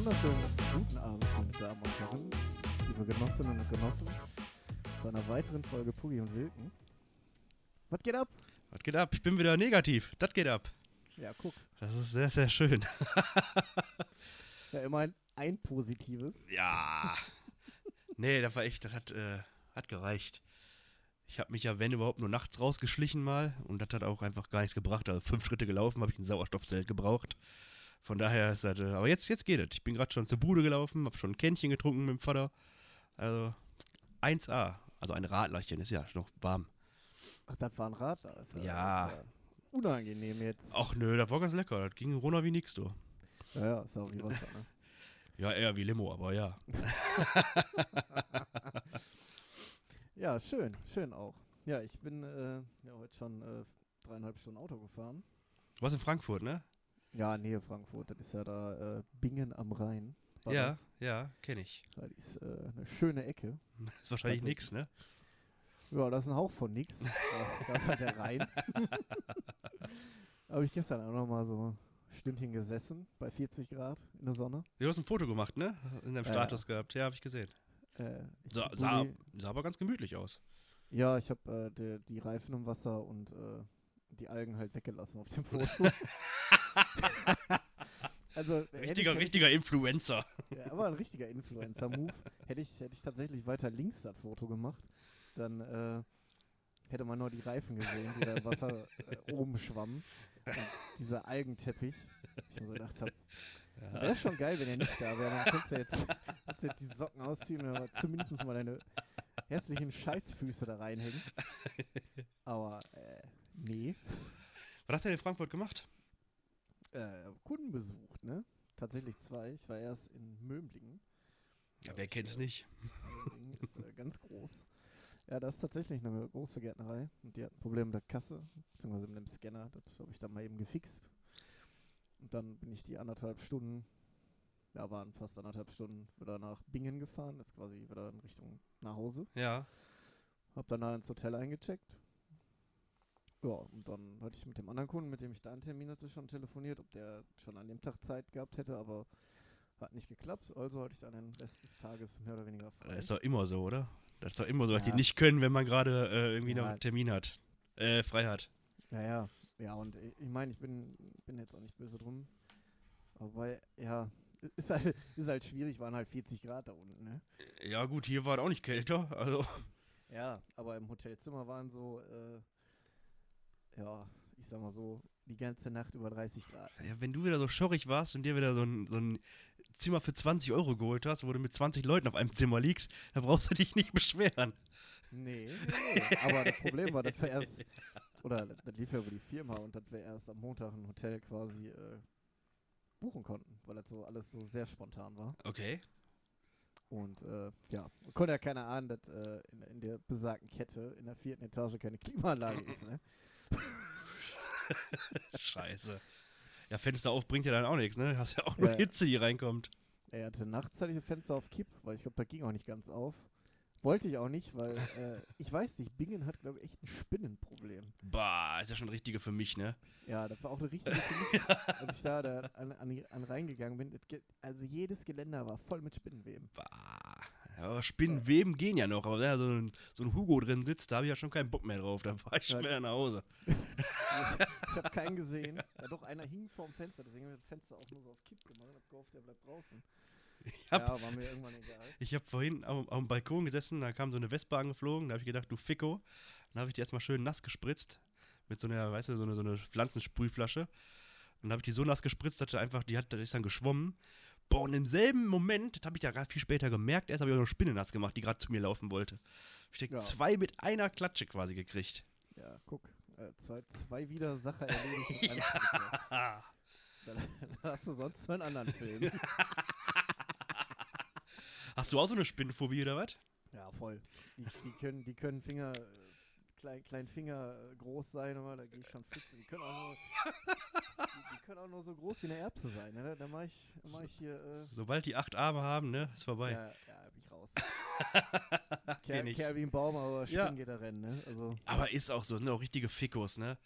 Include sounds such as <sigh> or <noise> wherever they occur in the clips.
wunderschönen guten Abend, meine Damen und Herren, liebe Genossinnen und Genossen, zu einer weiteren Folge Puggy und Wilken. Was geht ab? Was geht ab? Ich bin wieder negativ. Das geht ab. Ja, guck. Das ist sehr, sehr schön. Ja, immerhin ein positives. ja. Nee, das war echt, das hat, äh, hat gereicht. Ich habe mich ja, wenn überhaupt, nur nachts rausgeschlichen mal und das hat auch einfach gar nichts gebracht. Also fünf Schritte gelaufen, habe ich ein Sauerstoffzelt gebraucht. Von daher ist das, äh, aber jetzt, jetzt geht es. Ich bin gerade schon zur Bude gelaufen, habe schon ein Kännchen getrunken mit dem Vater. Also 1A. Also ein Radlerchen, ist ja noch warm. Ach, das war ein Rad. da. Ist Ja. ist unangenehm jetzt. Ach nö, das war ganz lecker. Das ging runter wie nix, du. Ja, ja, ist auch wie Wasser, ne? <laughs> Ja, eher wie Limo, aber ja. <laughs> Ja, schön, schön auch. Ja, ich bin äh, ja, heute schon äh, dreieinhalb Stunden Auto gefahren. Du warst in Frankfurt, ne? Ja, Nähe Frankfurt. Das ist ja da äh, Bingen am Rhein. Ja, das. ja, kenne ich. Das ist äh, eine schöne Ecke. <laughs> Ist wahrscheinlich Also- nix, ne? Ja, das ist ein Hauch von nix. <laughs> da ist halt der Rhein. <laughs> Habe ich gestern auch noch mal so ein Stündchen gesessen bei 40 Grad in der Sonne. Du hast ein Foto gemacht, ne? In deinem Ja, Status gehabt. Ja, habe ich gesehen. Äh, ich Sa sah, sah aber ganz gemütlich aus. Ja, ich habe äh, die, die Reifen im Wasser und äh, die Algen halt weggelassen auf dem Foto. <laughs> also hätte ich, Richtiger, richtiger Influencer. Ich, ja, aber ein richtiger Influencer-Move. hätte, ich, hätte ich tatsächlich weiter links das Foto gemacht, dann äh, hätte man nur die Reifen gesehen, die da im Wasser äh, oben schwammen. Und dieser Algenteppich. Ich mir so gedacht habe, wäre schon geil, wenn er nicht da wäre. Dann könntest du jetzt, kannst du jetzt die Socken ausziehen und zumindest mal deine hässlichen Scheißfüße da reinhängen. Aber äh, nee. Was hast du denn in Frankfurt gemacht? Äh, Kunden besucht, ne? Tatsächlich zwei. Ich war erst in Mömlingen. Ja, wer kennt's nicht? Mömlingen ist äh, ganz groß. Ja, das ist tatsächlich eine große Gärtnerei. Und die hat ein Problem mit der Kasse, beziehungsweise mit dem Scanner. Das habe ich dann mal eben gefixt. Und dann bin ich die anderthalb Stunden, ja, waren fast anderthalb Stunden wieder nach Bingen gefahren. Das ist quasi wieder in Richtung nach Hause. Ja. Hab dann da ins Hotel eingecheckt. Ja, und dann hatte ich mit dem anderen Kunden, mit dem ich da einen Termin hatte, schon telefoniert, ob der schon an dem Tag Zeit gehabt hätte, aber hat nicht geklappt. Also hatte ich dann den Rest des Tages mehr oder weniger frei. Das ist doch immer so, oder? Das ist doch immer so, dass Ja. die nicht können, wenn man gerade äh, irgendwie noch Ja. einen Termin hat. Äh, frei hat. Ja, ja. Ja, und ich, ich meine, ich bin, bin jetzt auch nicht böse drum. Aber ja, ist halt, ist halt schwierig, waren halt 40 Grad da unten, ne? Ja, gut, hier war es auch nicht kälter. Also, Ja, aber im Hotelzimmer waren so, äh, ja, ich sag mal so, die ganze Nacht über 30 Grad. ja, wenn du wieder so schorrig warst und dir wieder so ein, so ein Zimmer für 20 Euro geholt hast, wo du mit 20 Leuten auf einem Zimmer liegst, da brauchst du dich nicht beschweren. Nee, nee, aber das Problem war, dass wir erst, <laughs> oder das, das lief ja über die Firma und dass wir erst am Montag ein Hotel quasi äh, buchen konnten, weil das so alles so sehr spontan war. Okay. Und äh, ja, konnte ja keiner ahnen, dass äh, in, in der besagten Kette in der vierten Etage keine Klimaanlage ist, ne? <laughs> <laughs> Scheiße. Ja, Fenster auf bringt ja dann auch nichts, ne? Hast ja auch nur Ja. Hitze, die reinkommt. Er hatte nachts hatte ich das Fenster auf Kipp, weil ich glaube, da ging auch nicht ganz auf. Wollte ich auch nicht, weil <laughs> äh, ich weiß nicht, Bingen hat, glaube ich, echt ein Spinnenproblem. Bah, ist ja schon richtige für mich, ne? Ja, das war auch eine richtige für mich, <laughs> als ich da, da an, an, an reingegangen bin. Also jedes Geländer war voll mit Spinnenweben. Bah. Ja, aber Spinnenweben gehen ja noch, aber wenn da so ein, so ein Hugo drin sitzt, da habe ich ja schon keinen Bock mehr drauf. Dann fahre ich schon Ja. wieder nach Hause. <laughs> Ich habe keinen gesehen. Ja, doch, einer hing vorm Fenster, deswegen habe ich das Fenster auch nur so auf Kipp gemacht und hab gehofft, der bleibt draußen. Ich hab, ja, war mir irgendwann egal. ich hab vorhin auf, auf dem Balkon gesessen, da kam so eine Wespe angeflogen, da habe ich gedacht, du Ficko. Dann habe ich die erstmal schön nass gespritzt. Mit so einer, weißt du, so eine, so eine Pflanzensprühflasche. Und dann habe ich die so nass gespritzt, dass er einfach, die hat, die ist dann geschwommen. Boah, und im selben Moment, das habe ich ja gerade viel später gemerkt, erst habe ich auch eine Spinne nass gemacht, die gerade zu mir laufen wollte. Ich denke, Ja. zwei mit einer Klatsche quasi gekriegt. Ja, guck. Äh, zwei, zwei wieder Sache erledigt. <laughs> Schritt. dann, dann hast du sonst einen anderen Film. <laughs> Hast du auch so eine Spinnenphobie oder was? Ja, voll. Die, die, können, die können Finger, klein, Finger äh, groß sein, aber da gehe ich schon fix. Die können auch nur, die, die können auch nur so groß wie eine Erbse sein. Ne? Da mache ich, mach ich hier. Äh, Sobald die acht Arme haben, ne, ist vorbei. ja, ja, bin ich raus. <laughs> Ker. Kerl wie ein Baum, aber Ja. springen geht er rennen. Ne? Also, Aber ist auch so, sind auch richtige Fickos, ne?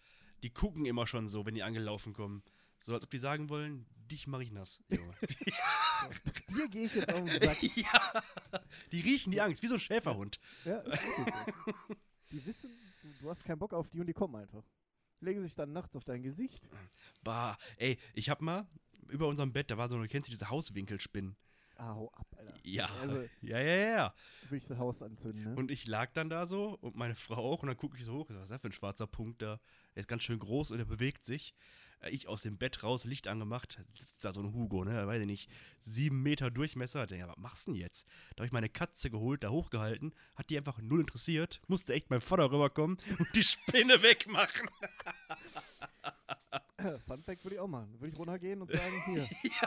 Die gucken immer schon so, wenn die angelaufen kommen. So als ob die sagen wollen, dich mache ich nass, Junge. <laughs> Dir gehe ich jetzt auf den Sack. <laughs> ja. Die riechen die Angst, wie so ein Schäferhund. Ja, ist so. Die wissen, du, hast keinen Bock auf die und die kommen einfach. Legen sich dann nachts auf dein Gesicht. Bah, ey, ich hab mal über unserem Bett, da war so, du kennst du diese Hauswinkelspinnen? Ah, hau ab, Alter. Ja, Also, ja, ja, ja. will ich das Haus anzünden, ne? Und ich lag dann da so und meine Frau auch und dann gucke ich so hoch, was ist das für ein schwarzer Punkt da? Der ist ganz schön groß und der bewegt sich. Äh, Ich aus dem Bett raus, Licht angemacht, sitzt da so ein Hugo, ne, weiß ich nicht, sieben Meter Durchmesser. Ich denke, was machst du denn jetzt? Da habe ich meine Katze geholt, da hochgehalten, hat die einfach null interessiert, musste echt mein Vater rüberkommen <laughs> und die Spinne wegmachen. Fun Fact würde ich auch machen. Würde ich runtergehen und sagen, hier, <laughs>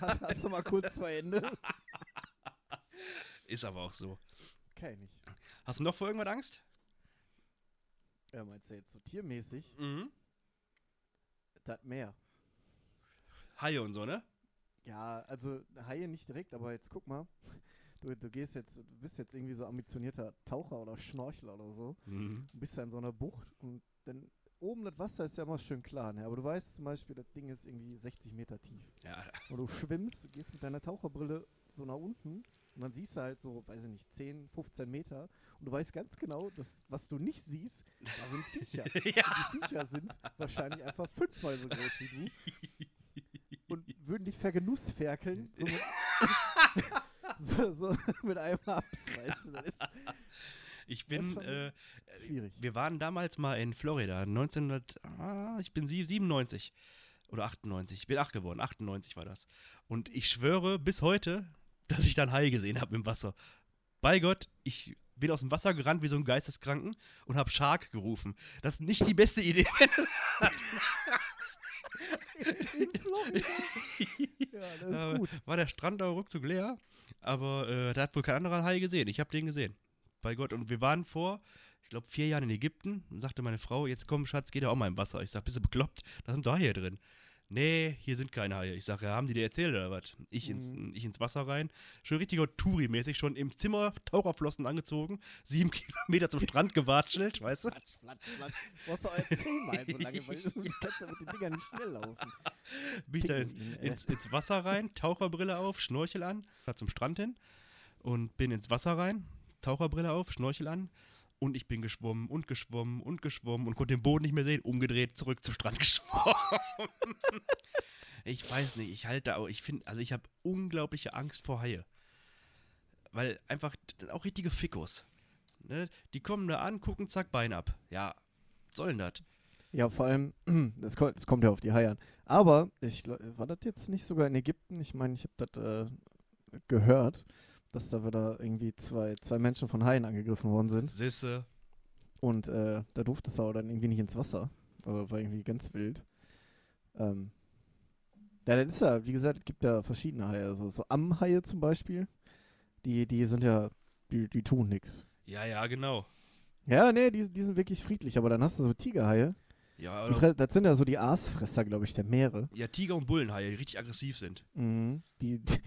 hast, hast du mal kurz zwei Hände? Ist aber auch so. Ich nicht. Hast du noch vor irgendwas Angst? Ja, meinst du jetzt so tiermäßig? Mhm. Das Meer. Haie und so, ne? Ja, also Haie nicht direkt, aber jetzt guck mal. Du, du gehst jetzt, du bist jetzt irgendwie so ambitionierter Taucher oder Schnorchler oder so. Mhm. Du bist da in so einer Bucht und dann oben das Wasser ist ja immer schön klar, ne? Aber du weißt zum Beispiel, das Ding ist irgendwie 60 Meter tief. Ja, Und du schwimmst, du gehst mit deiner Taucherbrille so nach unten und dann siehst du halt so, weiß ich nicht, 10, 15 Meter und du weißt ganz genau, dass was du nicht siehst, da sind <laughs> Viecher. ja. Und die Viecher sind wahrscheinlich einfach fünfmal so groß wie du und würden dich vergenussferkeln, so mit, <laughs> so, so mit einem Abs, weißt du, das ist Ich bin, äh, schwierig. wir waren damals mal in Florida, 1900, ah, ich bin sie- 97 oder 98, ich bin 8 geworden, 98 war das. Und ich schwöre bis heute, dass ich da einen Hai gesehen habe im Wasser. Bei Gott, ich bin aus dem Wasser gerannt wie so ein Geisteskranken und habe Shark gerufen. Das ist nicht die beste Idee. <laughs> Ja, gut. War der Strand auch ruckzuck leer, aber äh, da hat wohl kein anderer Hai gesehen. Ich habe den gesehen. Bei Gott. Und wir waren vor, ich glaube, vier Jahren in Ägypten. Und sagte meine Frau, jetzt komm, Schatz, geh doch auch mal im Wasser. Ich sag, bist du bekloppt? Da sind doch Haie drin. Nee, hier sind keine Haie. Ich sag, ja, haben die dir erzählt oder was? Ich, ins, ich ins Wasser rein. Schon richtiger Touri-mäßig, schon im Zimmer Taucherflossen angezogen, sieben <laughs> Kilometer zum Strand gewatschelt, weißt du? Flatsch, flatsch, flatsch. Du brauchst doch zehnmal so lange, weil du <laughs> kannst ja mit den Dingern nicht schnell laufen. bin ich da ey. ins, ins Wasser rein, Taucherbrille auf, Schnorchel an, da zum Strand hin und bin ins Wasser rein, Taucherbrille auf, Schnorchel an und ich bin geschwommen und geschwommen und geschwommen und konnte den Boden nicht mehr sehen, umgedreht, zurück zum Strand <laughs> geschwommen. ich weiß nicht, ich halte auch, ich finde, also ich habe unglaubliche Angst vor Haie. Weil einfach, auch richtige Fickos. Ne? Die kommen da an, gucken, zack, Bein ab. Ja, was soll denn das? Ja, vor allem, <clears throat> das kommt, das kommt ja auf die Haie an. Aber, ich, war das jetzt nicht sogar in Ägypten? Ich meine, ich habe das äh, gehört, dass da wieder irgendwie zwei, zwei Menschen von Haien angegriffen worden sind. Sisse, Und äh, da durfte es aber dann irgendwie nicht ins Wasser. Aber war irgendwie ganz wild. Ähm, ja, das ist ja, wie gesagt, es gibt ja verschiedene Haie. Also so Amhaie zum Beispiel. Die, die sind ja, die, die tun nichts. ja, ja, genau. Ja, nee, die, die sind wirklich friedlich. Aber dann hast du so Tigerhaie. Ja, das sind ja so die Aasfresser, glaube ich, der Meere. ja, Tiger und Bullenhaie, die richtig aggressiv sind. Mhm. Die, die,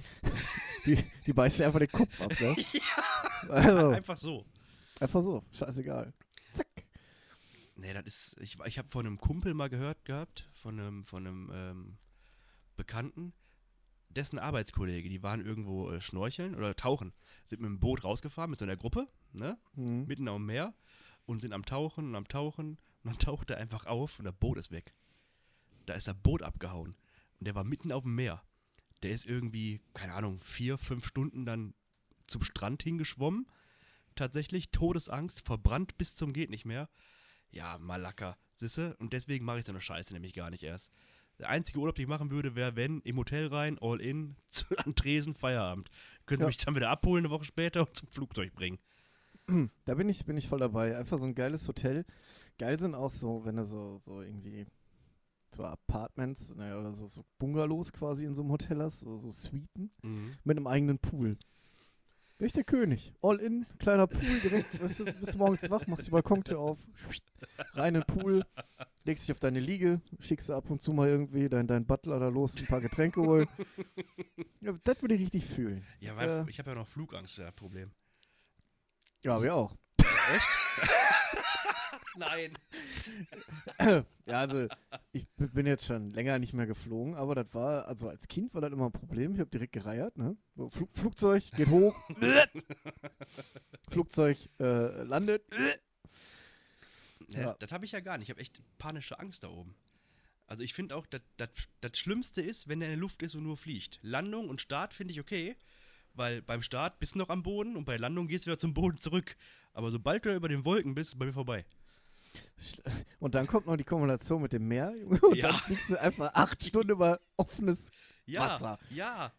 <laughs> die, die beißen einfach den Kopf ab, ne? <laughs> Also, Einfach so. einfach so. Scheißegal. Zack. Nee, das ist. Ich, ich habe von einem Kumpel mal gehört gehabt, von einem, von einem ähm, Bekannten, dessen Arbeitskollege, die waren irgendwo äh, schnorcheln oder tauchen, sind mit dem Boot rausgefahren mit so einer Gruppe, ne? Mhm. Mitten dem Meer und sind am Tauchen und am Tauchen und dann taucht er einfach auf und das Boot ist weg. Da ist das Boot abgehauen. Und der war mitten auf dem Meer. Der ist irgendwie, keine Ahnung, vier, fünf Stunden dann zum Strand hingeschwommen. Tatsächlich, Todesangst, verbrannt bis zum geht nicht mehr. Ja, Malaka, sisse. Und deswegen mache ich so eine Scheiße nämlich gar nicht erst. Der einzige Urlaub, den ich machen würde, wäre, wenn, im Hotel rein, all in, <laughs> zu, an Tresen, Feierabend. Können Sie Ja. mich dann wieder abholen eine Woche später und zum Flugzeug bringen. <clears throat> Da bin ich, bin ich voll dabei. Einfach so ein geiles Hotel. Geil sind auch so, wenn du so, so irgendwie so Apartments naja, oder so, so Bungalows quasi in so einem Hotel hast, so, so Suiten Mhm. mit einem eigenen Pool. Wäre ich der König. All in, kleiner Pool, direkt, <laughs> weißt du, bist morgens wach, machst die Balkontür auf, rein in den Pool, legst dich auf deine Liege, schickst du ab und zu mal irgendwie deinen dein Butler da los, ein paar Getränke holen. <laughs> Ja, das würde ich richtig fühlen. Ja, weil Äh. ich habe ja noch Flugangst, das Problem. Ja, wir auch. <laughs> Nein. ja, also ich bin jetzt schon länger nicht mehr geflogen, aber das war, also als Kind war das immer ein Problem. Ich habe direkt gereiert, ne? Flug, Flugzeug geht hoch. <laughs> Flugzeug äh, landet. Ja. Ja. Das habe ich ja gar nicht. Ich habe echt panische Angst da oben. Also ich finde auch, das- Schlimmste ist, wenn er in der Luft ist und nur fliegt. Landung und Start finde ich okay, weil beim Start bist du noch am Boden und bei Landung gehst du wieder zum Boden zurück. Aber sobald du über den Wolken bist, ist bei mir vorbei. Und dann kommt noch die Kombination mit dem Meer. Junge, Und Ja. dann fliegst du einfach acht Stunden über offenes Ja, Wasser. ja.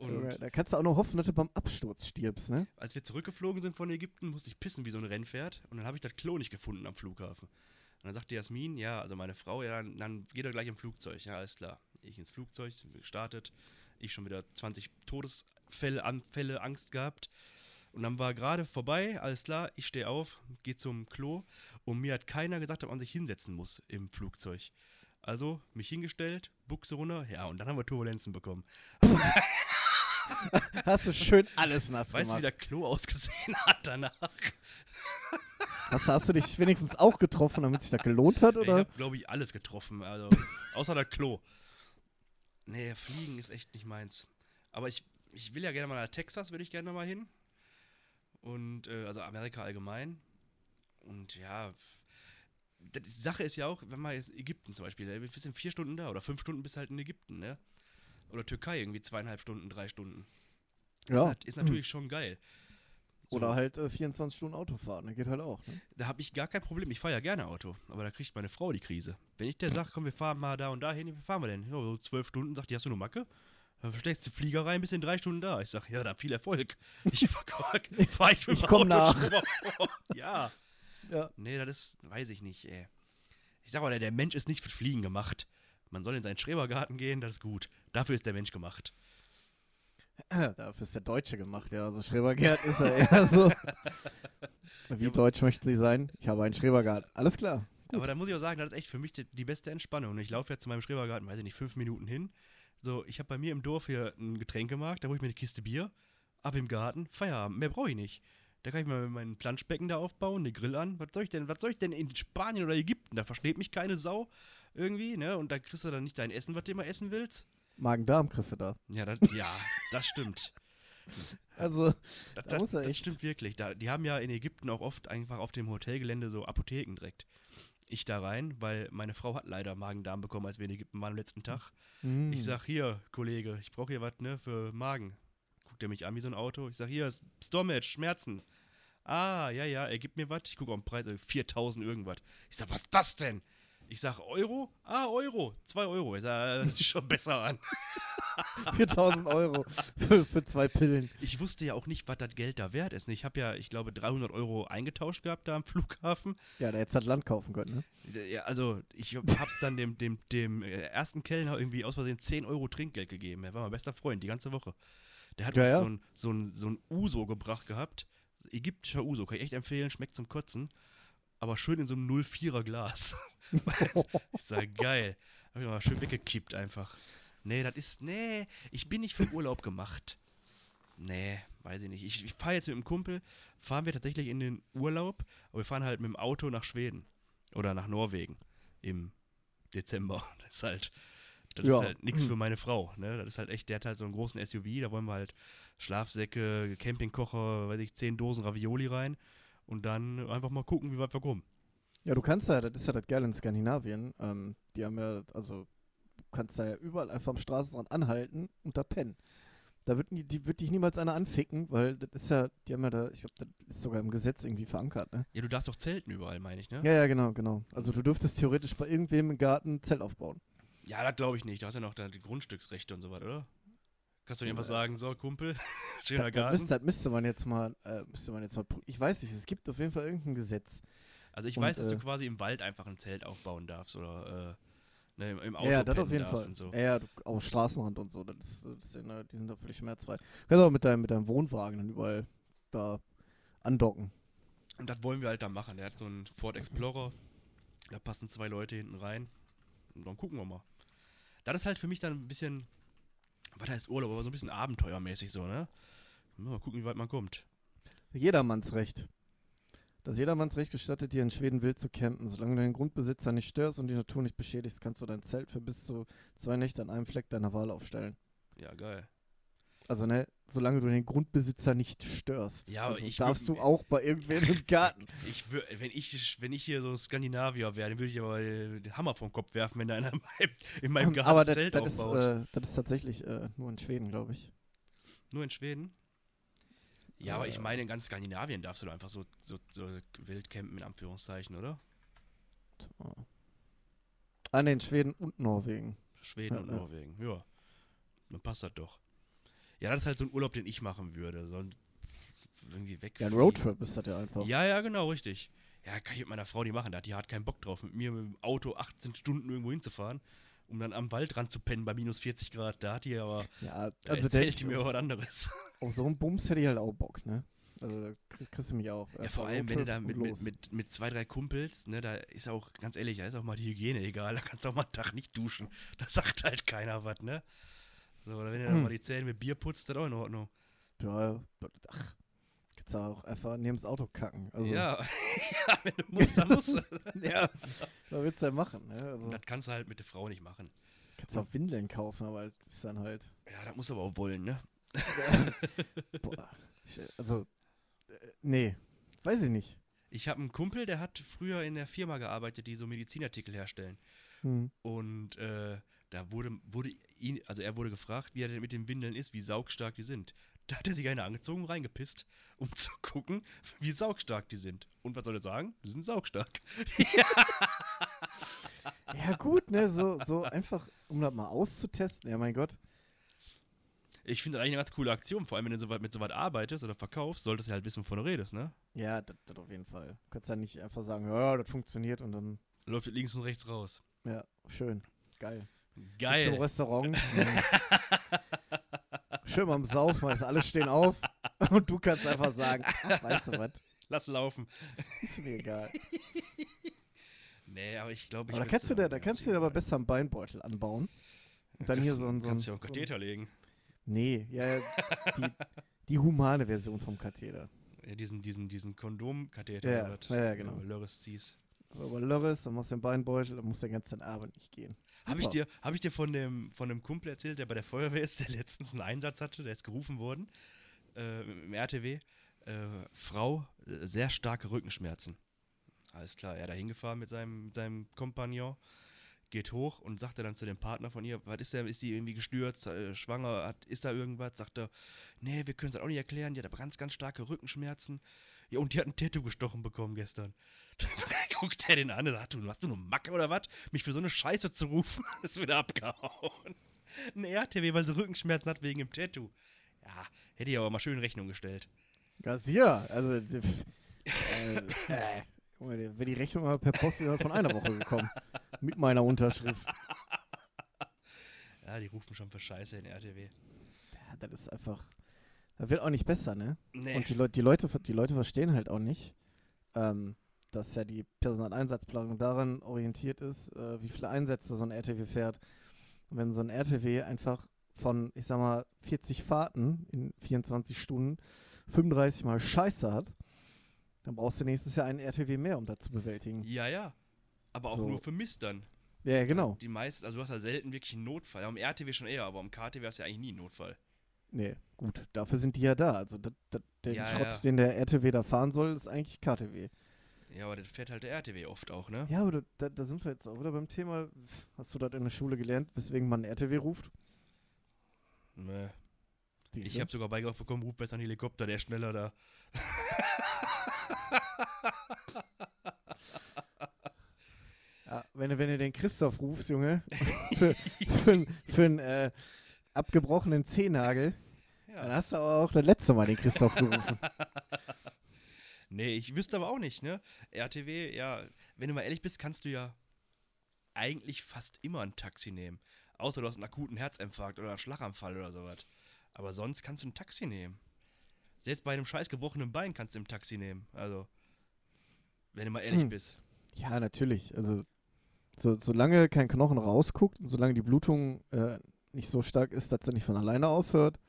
Und Da kannst du auch noch hoffen, dass du beim Absturz stirbst, ne? als wir zurückgeflogen sind von Ägypten, musste ich pissen wie so ein Rennpferd und dann habe ich das Klo nicht gefunden am Flughafen. Und dann sagte Jasmin, ja, also meine Frau, ja, dann, dann geht er gleich im Flugzeug. Ja, alles klar. Ich ins Flugzeug, sind wir gestartet. Ich schon wieder 20 Todesfälle, Anfälle, Angst gehabt. Und dann war gerade vorbei, alles klar, ich stehe auf, gehe zum Klo und mir hat keiner gesagt, dass man sich hinsetzen muss im Flugzeug. Also mich hingestellt, Buchse runter, ja, und dann haben wir Turbulenzen bekommen. <laughs> Hast du schön alles nass Weißt du, wie gemacht. der Klo ausgesehen hat danach? Hast, hast du dich wenigstens auch getroffen, damit sich das gelohnt hat, Ich oder? habe, glaube ich, alles getroffen. Also, <laughs> außer der Klo. Nee, Fliegen ist echt nicht meins. Aber ich, ich will ja gerne mal nach Texas, würde ich gerne mal hin. Und, äh, also Amerika allgemein. Und ja, die Sache ist ja auch, wenn man jetzt Ägypten zum Beispiel, wir sind vier Stunden da oder fünf Stunden bis halt in Ägypten, ne? Oder Türkei irgendwie zweieinhalb Stunden, drei Stunden. Ist, Ja. nat- ist natürlich schon geil. Oder halt äh, 24 Stunden Autofahren, das geht halt auch. Ne? Da habe ich gar kein Problem. Ich fahre ja gerne Auto. Aber da kriegt meine Frau die Krise. Wenn ich der sage, komm, wir fahren mal da und da hin, wie fahren wir denn? Ja, so zwölf Stunden, sagt die, hast du eine Macke? Dann steckst du Flieger rein, bist in drei Stunden da. Ich sage, ja, dann viel Erfolg. <laughs> Ich fahre fahr ich mit Ich komm Auto nach. <laughs> Ja. Ja. Nee, das ist, weiß ich nicht, ey. Ich sag mal, der Mensch ist nicht für Fliegen gemacht. Man soll in seinen Schrebergarten gehen, das ist gut. Dafür ist der Mensch gemacht. <clears throat> Dafür ist der Deutsche gemacht, ja. Also Schrebergärten ist er eher so. <laughs> Wie deutsch möchten Sie sein? Ich habe einen Schrebergarten. Alles klar. Gut. Aber da muss ich auch sagen, das ist echt für mich die, die beste Entspannung. Und ich laufe jetzt zu meinem Schrebergarten, weiß ich nicht, fünf Minuten hin. So, ich habe bei mir im Dorf hier einen Getränkemarkt, da hole ich mir eine Kiste Bier, ab im Garten, Feierabend, mehr brauche ich nicht. Da kann ich mir mein Planschbecken da aufbauen, den Grill an. Was soll ich denn, was soll ich denn in Spanien oder Ägypten? Da versteht mich keine Sau irgendwie, ne? Und da kriegst du dann nicht dein Essen, was du immer essen willst. Magen-Darm kriegst du da. Ja, das, ja, das stimmt. <laughs> Also, Das, Da das, das echt- stimmt wirklich. Da, die haben ja in Ägypten auch oft einfach auf dem Hotelgelände so Apotheken direkt. Ich da rein, weil meine Frau hat leider Magen-Darm bekommen, als wir in Ägypten waren am letzten Tag. mm, Ich sag, hier, Kollege, ich brauche hier was, ne, für Magen. Guckt er mich an wie so ein Auto. Ich sag, hier, Stormage, Schmerzen. Ah, ja, ja, er gibt mir was. Ich gucke auf den Preis, äh, 4000 irgendwas. Ich sag, was ist das denn? Ich sag, Euro? Ah, Euro. 2 Euro. Ich sag, äh, das ist schon besser an. <laughs> 4000 Euro für, für zwei Pillen. Ich wusste ja auch nicht, was das Geld da wert ist. Ich habe ja, ich glaube, 300 Euro eingetauscht gehabt da am Flughafen. Ja, der hätte das Land kaufen können, ne? Ja, also, ich habe dann dem, dem, dem äh, ersten Kellner irgendwie aus Versehen 10 Euro Trinkgeld gegeben. Er war mein bester Freund die ganze Woche. Der hat Ja, uns ja. So, ein, so, ein, so ein Uso gebracht gehabt. Ägyptischer Uso, kann ich echt empfehlen, schmeckt zum Kotzen. Aber schön in so einem 04er Glas. <laughs> ich sag, geil. Hab ich mal schön weggekippt einfach. Nee, das ist, nee, ich bin nicht für Urlaub gemacht. Nee, weiß ich nicht. Ich, ich fahre jetzt mit einem Kumpel, fahren wir tatsächlich in den Urlaub, aber wir fahren halt mit dem Auto nach Schweden oder nach Norwegen im Dezember. <laughs> Das ist halt, das Ja. ist halt nichts für meine Frau. Ne? Das ist halt echt, der hat halt so einen großen SUV, da wollen wir halt Schlafsäcke, Campingkocher, weiß ich, zehn Dosen Ravioli rein und dann einfach mal gucken, wie weit wir kommen. Ja, du kannst ja, das ist ja das Geile in Skandinavien. Ähm, die haben ja, also, du kannst da ja überall einfach am Straßenrand anhalten und da pennen. Da wird, nie, die, wird dich niemals einer anficken, weil das ist ja, die haben ja da, ich glaube, das ist sogar im Gesetz irgendwie verankert, ne? Ja, du darfst doch zelten überall, meine ich, ne? Ja, ja, genau, genau. Also du dürftest theoretisch bei irgendwem im Garten ein Zelt aufbauen. Ja, das glaube ich nicht. Du hast ja noch da die Grundstücksrechte und so was, oder? Kannst du nicht einfach Ja. sagen, so, Kumpel, <laughs> schöner Da, da Garten? müsste, das müsste man jetzt mal, äh, müsste man jetzt mal, ich weiß nicht, es gibt auf jeden Fall irgendein Gesetz. Also ich Und, weiß, dass du äh, quasi im Wald einfach ein Zelt aufbauen darfst oder äh, ne, im, im Auto Ja, das auf jeden Fall. so. Ja, auch Straßenrand und so, das ist, das ja, die sind doch völlig schmerzfrei. Du kannst auch mit deinem, mit deinem Wohnwagen dann überall da andocken. Und das wollen wir halt da machen. Der hat so einen Ford Explorer, da passen zwei Leute hinten rein. Und dann gucken wir mal. Das ist halt für mich dann ein bisschen, was heißt Urlaub, aber so ein bisschen abenteuermäßig so, ne? Mal gucken, wie weit man kommt. Jedermanns Recht. Das Jedermannsrecht gestattet dir in Schweden wild zu campen. Solange du den Grundbesitzer nicht störst und die Natur nicht beschädigst, kannst du dein Zelt für bis zu zwei Nächte an einem Fleck deiner Wahl aufstellen. Ja, geil. Also, ne, solange du den Grundbesitzer nicht störst. Ja, aber also ich darfst würd- du auch bei irgendwem im Garten. <laughs> Ich wür, wenn, ich, wenn ich hier so Skandinavier wäre, dann würde ich aber den Hammer vom Kopf werfen, wenn da einer in meinem, in meinem Garten Aber das, Zelt das, ist, aufbaut. äh, das ist tatsächlich äh, nur in Schweden, glaube ich. Nur in Schweden? Ja, aber ich Äh. meine, in ganz Skandinavien darfst du doch einfach so, so, so wild campen, in Anführungszeichen, oder? Ah, ne, in Schweden und Norwegen. Schweden Ja, und. Norwegen. Ja. Dann passt das doch. Ja, das ist halt so ein Urlaub, den ich machen würde. So ein, irgendwie weg. Ja, ein Roadtrip ist das ja einfach. Ja, ja, genau, richtig. Ja, kann ich mit meiner Frau nicht machen. Da hat die hat keinen Bock drauf, mit mir mit dem Auto 18 Stunden irgendwo hinzufahren, um dann am Waldrand zu pennen bei minus 40 Grad. Da hat die aber, Ja, da also erzählt die mir was anderes. <laughs> auf so einen Bums hätte ich halt auch Bock, ne? Also da krieg- kriegst du mich auch. Ja, vor allem, wenn du da mit, mit, mit, mit zwei, drei Kumpels, ne, da ist auch, ganz ehrlich, da ist auch mal die Hygiene egal. Da kannst du auch mal einen Tag nicht duschen. Da sagt halt keiner was, ne? So, oder wenn dann Hm. mal die Zähne mit Bier putzt, dann auch in Ordnung. Ja, ach, kannst du auch einfach neben das Auto kacken. Also, Ja, <laughs> ja, wenn du musst, dann musst du. <laughs> ja, was willst du denn machen, ne? Also, das kannst du halt mit der Frau nicht machen. kannst du auch Windeln kaufen, aber das ist dann halt, Ja, das musst du aber auch wollen, ne? <laughs> boah, also, äh, nee, weiß ich nicht. Ich habe einen Kumpel, der hat früher in der Firma gearbeitet, die so Medizinartikel herstellen. Hm. Und äh, da wurde, wurde ihn, also er wurde gefragt, wie er denn mit den Windeln ist, wie saugstark die sind. Da hat er sich eine angezogen, reingepisst, um <laughs> zu gucken, wie saugstark die sind. Und was soll er sagen? Die sind saugstark. <laughs> Ja, gut, ne, so, so einfach, um das mal auszutesten. Ja, mein Gott. Ich finde das eigentlich eine ganz coole Aktion, vor allem wenn du so weit, mit so was arbeitest oder verkaufst, solltest du halt wissen, wovon du redest, ne? Ja, das, das auf jeden Fall. Du kannst ja nicht einfach sagen, ja, das funktioniert und dann, Läuft links und rechts raus. ja, schön, geil. Zum Geil. Restaurant. <laughs> Mhm. Schön beim Saufen, weißt du, alle stehen auf <laughs> und du kannst einfach sagen, ach, weißt du was, Lass laufen. ist mir egal. <laughs> Nee, aber ich glaube, ich Aber da kannst du dir, da kannst du dir aber besser einen Beinbeutel anbauen. Und dann hier so ein, so Kannst du ja auch so einen ein Katheter legen. Nee, ja, die, die humane Version vom Katheter. Ja, diesen, diesen, diesen Kondomkatheter. Ja, ja, ja, genau. Du Lörres ziehst. Aber Lörres, dann machst du den Beinbeutel, dann muss der ganze Abend nicht gehen. Habe ich dir, hab ich dir von, dem, von dem Kumpel erzählt, der bei der Feuerwehr ist, <laughs> der letztens einen Einsatz hatte, der ist gerufen worden äh, im RTW. Äh, Frau, äh, sehr starke Rückenschmerzen. Alles klar, er da hingefahren mit seinem, mit seinem Kompagnon, geht hoch und sagte dann zu dem Partner von ihr, was ist der, ist die irgendwie gestürzt, äh, schwanger, hat, ist da irgendwas? Sagt er, nee, wir können es auch nicht erklären, die hat aber ganz, ganz starke Rückenschmerzen. Ja, und die hat ein Tattoo gestochen bekommen gestern. <laughs> Guckt er den an und sagt, du hast du nur Macke oder was? Mich für so eine Scheiße zu rufen, <laughs> ist wieder abgehauen. Ein RTW, weil sie Rückenschmerzen hat wegen dem Tattoo. Ja, hätte ich aber mal schön Rechnung gestellt. Gassier, also, äh, äh, wäre die Rechnung aber per Post innerhalb von einer Woche gekommen. Mit meiner Unterschrift. Ja, die rufen schon für Scheiße in RTW. Ja, das ist einfach, das wird auch nicht besser, ne? Nee. Und die, Leut, die, Leute, die Leute verstehen halt auch nicht, ähm, dass ja die Personaleinsatzplanung daran orientiert ist, äh, wie viele Einsätze so ein RTW fährt. Und wenn so ein RTW einfach von, ich sag mal, 40 Fahrten in 24 Stunden 35 Mal Scheiße hat, dann brauchst du nächstes Jahr einen RTW mehr, um das zu bewältigen. ja, ja. Aber auch So. nur für Mist dann. Ja, genau. Die meisten, also du hast ja selten wirklich einen Notfall. Am RTW schon eher, aber am KTW hast du ja eigentlich nie einen Notfall. Nee, gut, dafür sind die ja da. Also das, das, den Ja, Schrott, ja. den der RTW da fahren soll, ist eigentlich KTW. Ja, aber das fährt halt der RTW oft auch, ne? Ja, aber da, da, sind wir jetzt auch wieder beim Thema. Hast du das in der Schule gelernt, weswegen man einen RTW ruft? Nee. Ich habe sogar beigebracht bekommen, ruf besser einen Helikopter, der ist schneller da. <laughs> ja, wenn, du, wenn du den Christoph rufst, Junge, <laughs> für, für, einen- für einen äh, abgebrochenen Zehennagel, dann Ja. hast du aber auch das letzte Mal den Christoph gerufen. <laughs> Nee, ich wüsste aber auch nicht, ne? RTW, ja, wenn du mal ehrlich bist, kannst du ja eigentlich fast immer ein Taxi nehmen. Außer du hast einen akuten Herzinfarkt oder einen Schlaganfall oder sowas. Aber sonst kannst du ein Taxi nehmen. Selbst bei einem scheiß gebrochenen Bein kannst du ein Taxi nehmen. Also, wenn du mal ehrlich Hm. bist. Ja, natürlich. Also, so, solange kein Knochen rausguckt und solange die Blutung äh, nicht so stark ist, dass sie nicht von alleine aufhört,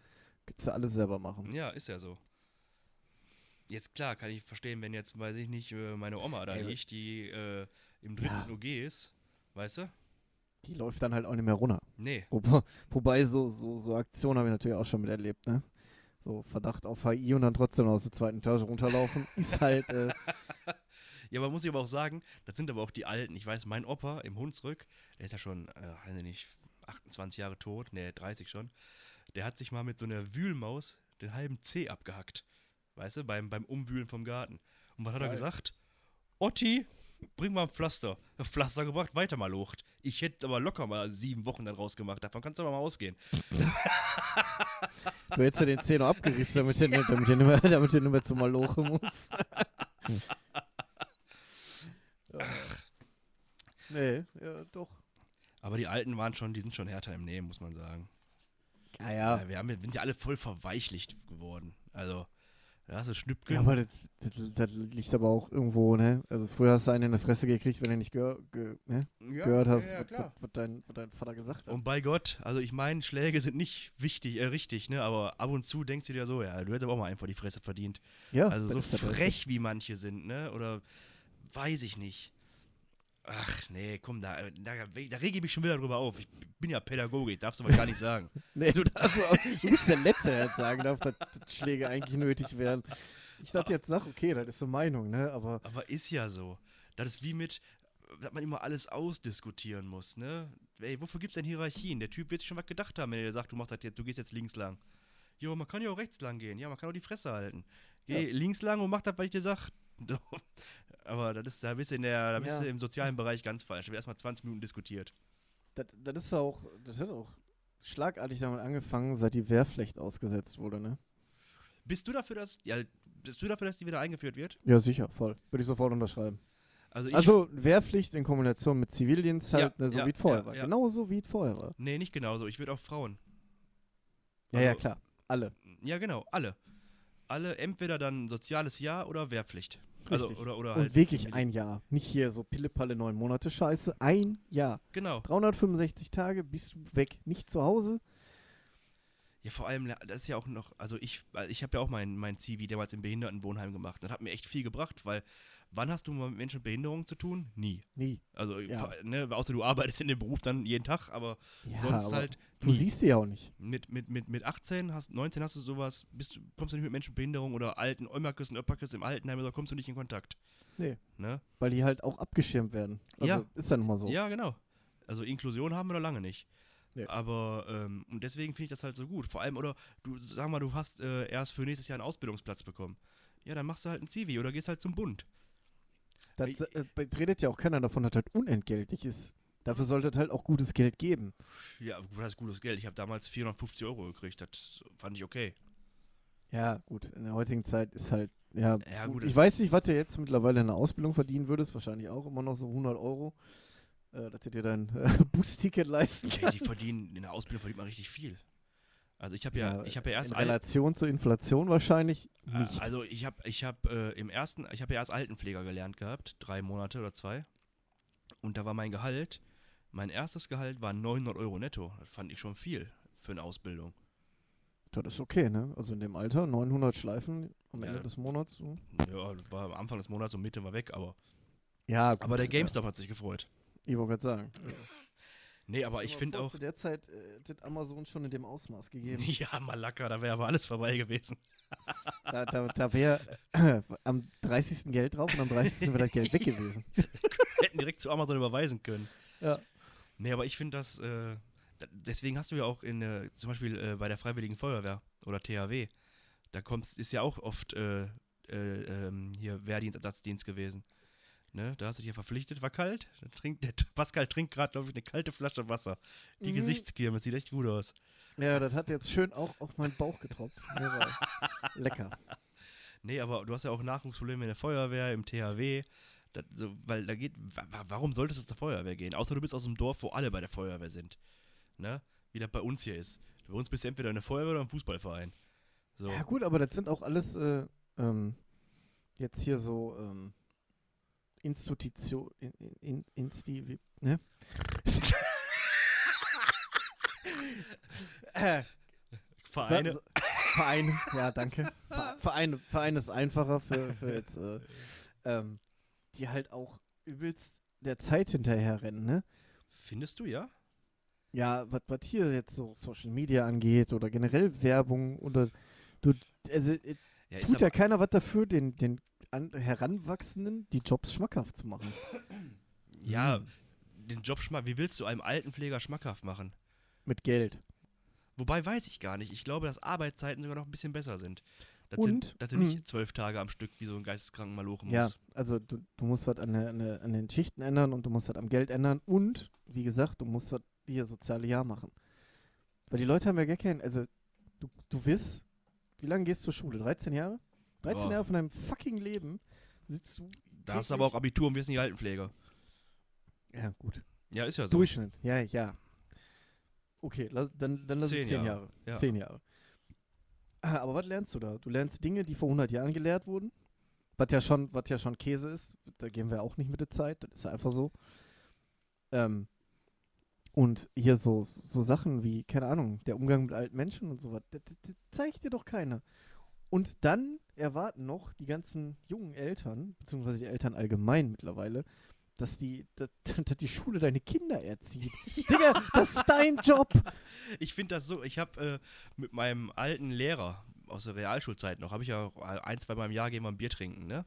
kannst du alles selber machen. Ja, ist ja so. Jetzt klar, kann ich verstehen, wenn jetzt, weiß ich nicht, äh, meine Oma da liegt, die äh, im dritten Ja. OG ist, weißt du? Die läuft dann halt auch nicht mehr runter. Nee. Wo, wobei, so, so, so Aktionen habe ich natürlich auch schon miterlebt, ne? So Verdacht auf HI und dann trotzdem aus der zweiten Etage runterlaufen, <laughs> ist halt, äh, <laughs> Ja, aber muss ich aber auch sagen, das sind aber auch die Alten. Ich weiß, mein Opa im Hunsrück, der ist ja schon, äh, weiß ich nicht, 28 Jahre tot, ne, 30 schon. Der hat sich mal mit so einer Wühlmaus den halben Zeh abgehackt. Weißt du, beim, beim Umwühlen vom Garten. Und was hat er Geil. gesagt? Otti, bring mal ein Pflaster. Pflaster gebracht, weiter mal locht. Ich hätte aber locker mal sieben Wochen dann rausgemacht. Davon kannst du aber mal ausgehen. <laughs> du hättest ja den Zeh noch abgerissen, damit der, nicht- damit nicht mehr, damit nicht mehr zum Maloche muss. <laughs> Ach. Nee, ja, doch. Aber die Alten waren schon, die sind schon härter im Nehmen, muss man sagen. Ah ja. Ja, wir haben, sind ja alle voll verweichlicht geworden. Also, da hast du Schnüppchen. Ja, aber das, das, das liegt aber auch irgendwo, ne? Also früher hast du einen in der Fresse gekriegt, wenn du nicht gehör, ge, ne? Ja, gehört hast, ja, ja, was, was, dein, was dein Vater gesagt hat. Und bei Gott, also ich meine, Schläge sind nicht wichtig, äh, richtig, ne? Aber ab und zu denkst du dir so, ja, du hättest aber auch mal einfach die Fresse verdient. ja, Also so das ist das halt. frech wie manche sind, ne? Oder weiß ich nicht. Ach nee, komm, da, da, da rege ich mich schon wieder drüber auf. Ich bin ja Pädagoge, ich darf sowas gar nicht sagen. <laughs> Nee, du, darfst, du bist der Letzte, der jetzt sagen darf, dass, Schläge eigentlich nötig wären. Ich dachte jetzt, sag, okay, das ist so Meinung, ne? Aber Aber ist ja so. Das ist wie mit, dass man immer alles ausdiskutieren muss, ne? Ey, wofür gibt's denn Hierarchien? Der Typ wird sich schon was gedacht haben, wenn er dir sagt, du machst das jetzt, du gehst jetzt links lang. Jo, man kann ja auch rechts lang gehen. Ja, man kann auch die Fresse halten. Geh links lang und mach das, was ich dir sag. <laughs> Aber das ist, da bist du in der, da bist Ja. du im sozialen Bereich ganz falsch. Da wird erstmal 20 Minuten diskutiert. das, das ist auch, das hat auch schlagartig damit angefangen, seit die Wehrpflicht ausgesetzt wurde, ne? Bist du dafür, dass, ja, bist du dafür, dass die wieder eingeführt wird? Ja, sicher, voll. Würde ich sofort unterschreiben. Also Also Wehrpflicht in Kombination mit Zivildienst halt, Ja, ne, so ja, wie es vorher ja, war. ja. Genauso wie es vorher war. nee, nicht genauso. Ich würde auch Frauen. Ja, ja, Also- klar. Alle. Ja, genau, alle. Alle entweder dann soziales Jahr oder Wehrpflicht. Also, oder, oder Und halt. wirklich ein Jahr. Nicht hier so Pillepalle neun Monate Scheiße. Ein Jahr. Genau. 365 Tage bist du weg. Nicht zu Hause. Ja, vor allem, das ist ja auch noch, also ich, ich habe ja auch mein, mein Zivi damals im Behindertenwohnheim gemacht. Das hat mir echt viel gebracht, weil wann hast du mal mit Menschen mit Behinderung zu tun? Nie. Nie. Also, Ja. ne, außer du arbeitest in dem Beruf dann jeden Tag, aber Ja, sonst aber halt Du nie. siehst die ja auch nicht. Mit, mit, mit, mit 18, hast, 19 hast du sowas, bist, du- kommst du nicht mit Menschen mit Behinderung oder alten Ömmerkes und Öpperkes im Altenheim, oder kommst du nicht in Kontakt. Nee. Ne? Weil die halt auch abgeschirmt werden. Also Ja. ist ja nun mal so. Ja, genau. Also Inklusion haben wir da lange nicht. Nee. Aber, ähm, und deswegen finde ich das halt so gut. Vor allem, oder du, sag mal, du hast äh, erst für nächstes Jahr einen Ausbildungsplatz bekommen. Ja, dann machst du halt ein Zivi oder gehst halt zum Bund. Das äh, redet ja auch keiner davon, dass das unentgeltlich ist. Dafür sollte es halt auch gutes Geld geben. Ja, das ist gutes Geld. Ich habe damals 450 Euro gekriegt. Das fand ich okay. Ja, gut. In der heutigen Zeit ist halt, ja, Ja, gut, ich weiß nicht, was du jetzt mittlerweile in der Ausbildung verdienen würdest. Wahrscheinlich auch immer noch so 100 Euro. Äh, dass du dir dein äh, <laughs> Busticket leisten kannst. die verdienen, in der Ausbildung verdient man richtig viel. Also ich habe ja, ich habe ja erst In Relation zur Inflation wahrscheinlich Äh, nicht. Also ich habe ich hab, äh, im ersten, ich habe ja erst Altenpfleger gelernt gehabt, drei Monate oder zwei. Und da war mein Gehalt, mein erstes Gehalt war 900 Euro netto. Das fand ich schon viel für eine Ausbildung. das ist okay, ne? Also in dem Alter 900 Schleifen am Ja. Ende des Monats. So. Ja, war am Anfang des Monats und Mitte war weg, aber, Ja, gut, aber der ja. GameStop hat sich gefreut. Ich wollte gerade sagen. Nee, aber ich finde auch, Zu der Zeit äh, hat Amazon schon in dem Ausmaß gegeben. <laughs> ja, Malaka, da wäre aber alles vorbei gewesen. <laughs> Da, da, da wäre äh, am 30. Geld drauf und am 30. wäre das Geld weg gewesen. <laughs> Hätten direkt zu Amazon überweisen können. Ja. Nee, aber ich finde das, äh, deswegen hast du ja auch in, äh, zum Beispiel äh, bei der Freiwilligen Feuerwehr oder THW, da kommst, ist ja auch oft äh, ähm, hier Wehrdienst, Ersatzdienst gewesen. Ne? Da hast du dich ja verpflichtet, war kalt. Trinkt, der Pascal trinkt gerade, glaube ich, eine kalte Flasche Wasser. Die Mhm. Gesichtskirme, sieht echt gut aus. Ja, das hat jetzt schön auch auf meinen Bauch getropft. <laughs> Lecker. Nee, aber du hast ja auch Nachwuchsprobleme in der Feuerwehr, im THW. Das, so, weil da geht, wa- wa- warum solltest du zur Feuerwehr gehen? Außer du bist aus einem Dorf, wo alle bei der Feuerwehr sind. Ne? Wie das bei uns hier ist. Bei uns bist du entweder in der Feuerwehr oder im Fußballverein. So. Ja gut, aber das sind auch alles äh, ähm, jetzt hier so ähm, Institution, in, in, in, Insti, wie, ne? äh, Vereine. Verein, ja, danke. Ver- Verein, Verein ist einfacher für, für jetzt, äh, ähm, die halt auch übelst der Zeit hinterherrennen, ne? Findest du, ja? Ja, was hier jetzt so Social Media angeht oder generell Werbung oder du, also äh, Ja, tut ja keiner was dafür, den, den an, Heranwachsenden die Jobs schmackhaft zu machen. ja, Mhm. den Job schmack. Wie willst du einem Altenpfleger schmackhaft machen? Mit Geld. Wobei weiß ich gar nicht. Ich glaube, dass Arbeitszeiten sogar noch ein bisschen besser sind. Dass Und? du, dass du nicht zwölf Tage am Stück wie so ein geisteskranken Malochen Ja, musst. also du, du musst was an, an, an den Schichten ändern und du musst was am Geld ändern und, wie gesagt, du musst was hier soziale Jahr machen. Weil die Leute haben ja gar keinen, also du, du wirst, wie lange gehst du zur Schule? 13 Jahre? 13 Boah. Jahre von deinem fucking Leben sitzt du. Da hast du aber auch Abitur und wirst nicht Altenpfleger. Ja, gut. Ja, ist ja so. Durchschnitt, ja, ja. Okay, lass, dann, dann lass Zehn es 10 Jahre, Jahre. ja. 10 Jahre. Ah, Aber was lernst du da? Du lernst Dinge, die vor 100 Jahren gelehrt wurden. Was ja schon, was ja schon Käse ist. Da gehen wir auch nicht mit der Zeit. Das ist ja einfach so. Ähm, und hier so, so Sachen wie, keine Ahnung, der Umgang mit alten Menschen und sowas. Das, das, das zeigt dir doch keiner. Und dann erwarten noch die ganzen jungen Eltern, beziehungsweise die Eltern allgemein mittlerweile, dass die, dass, <laughs> dass die Schule deine Kinder erzieht. Digga, das ist dein Job. Ich finde das so, ich habe äh, mit meinem alten Lehrer aus der Realschulzeit noch, habe ich ja ein, zwei Mal im Jahr gehen wir ein Bier trinken, ne?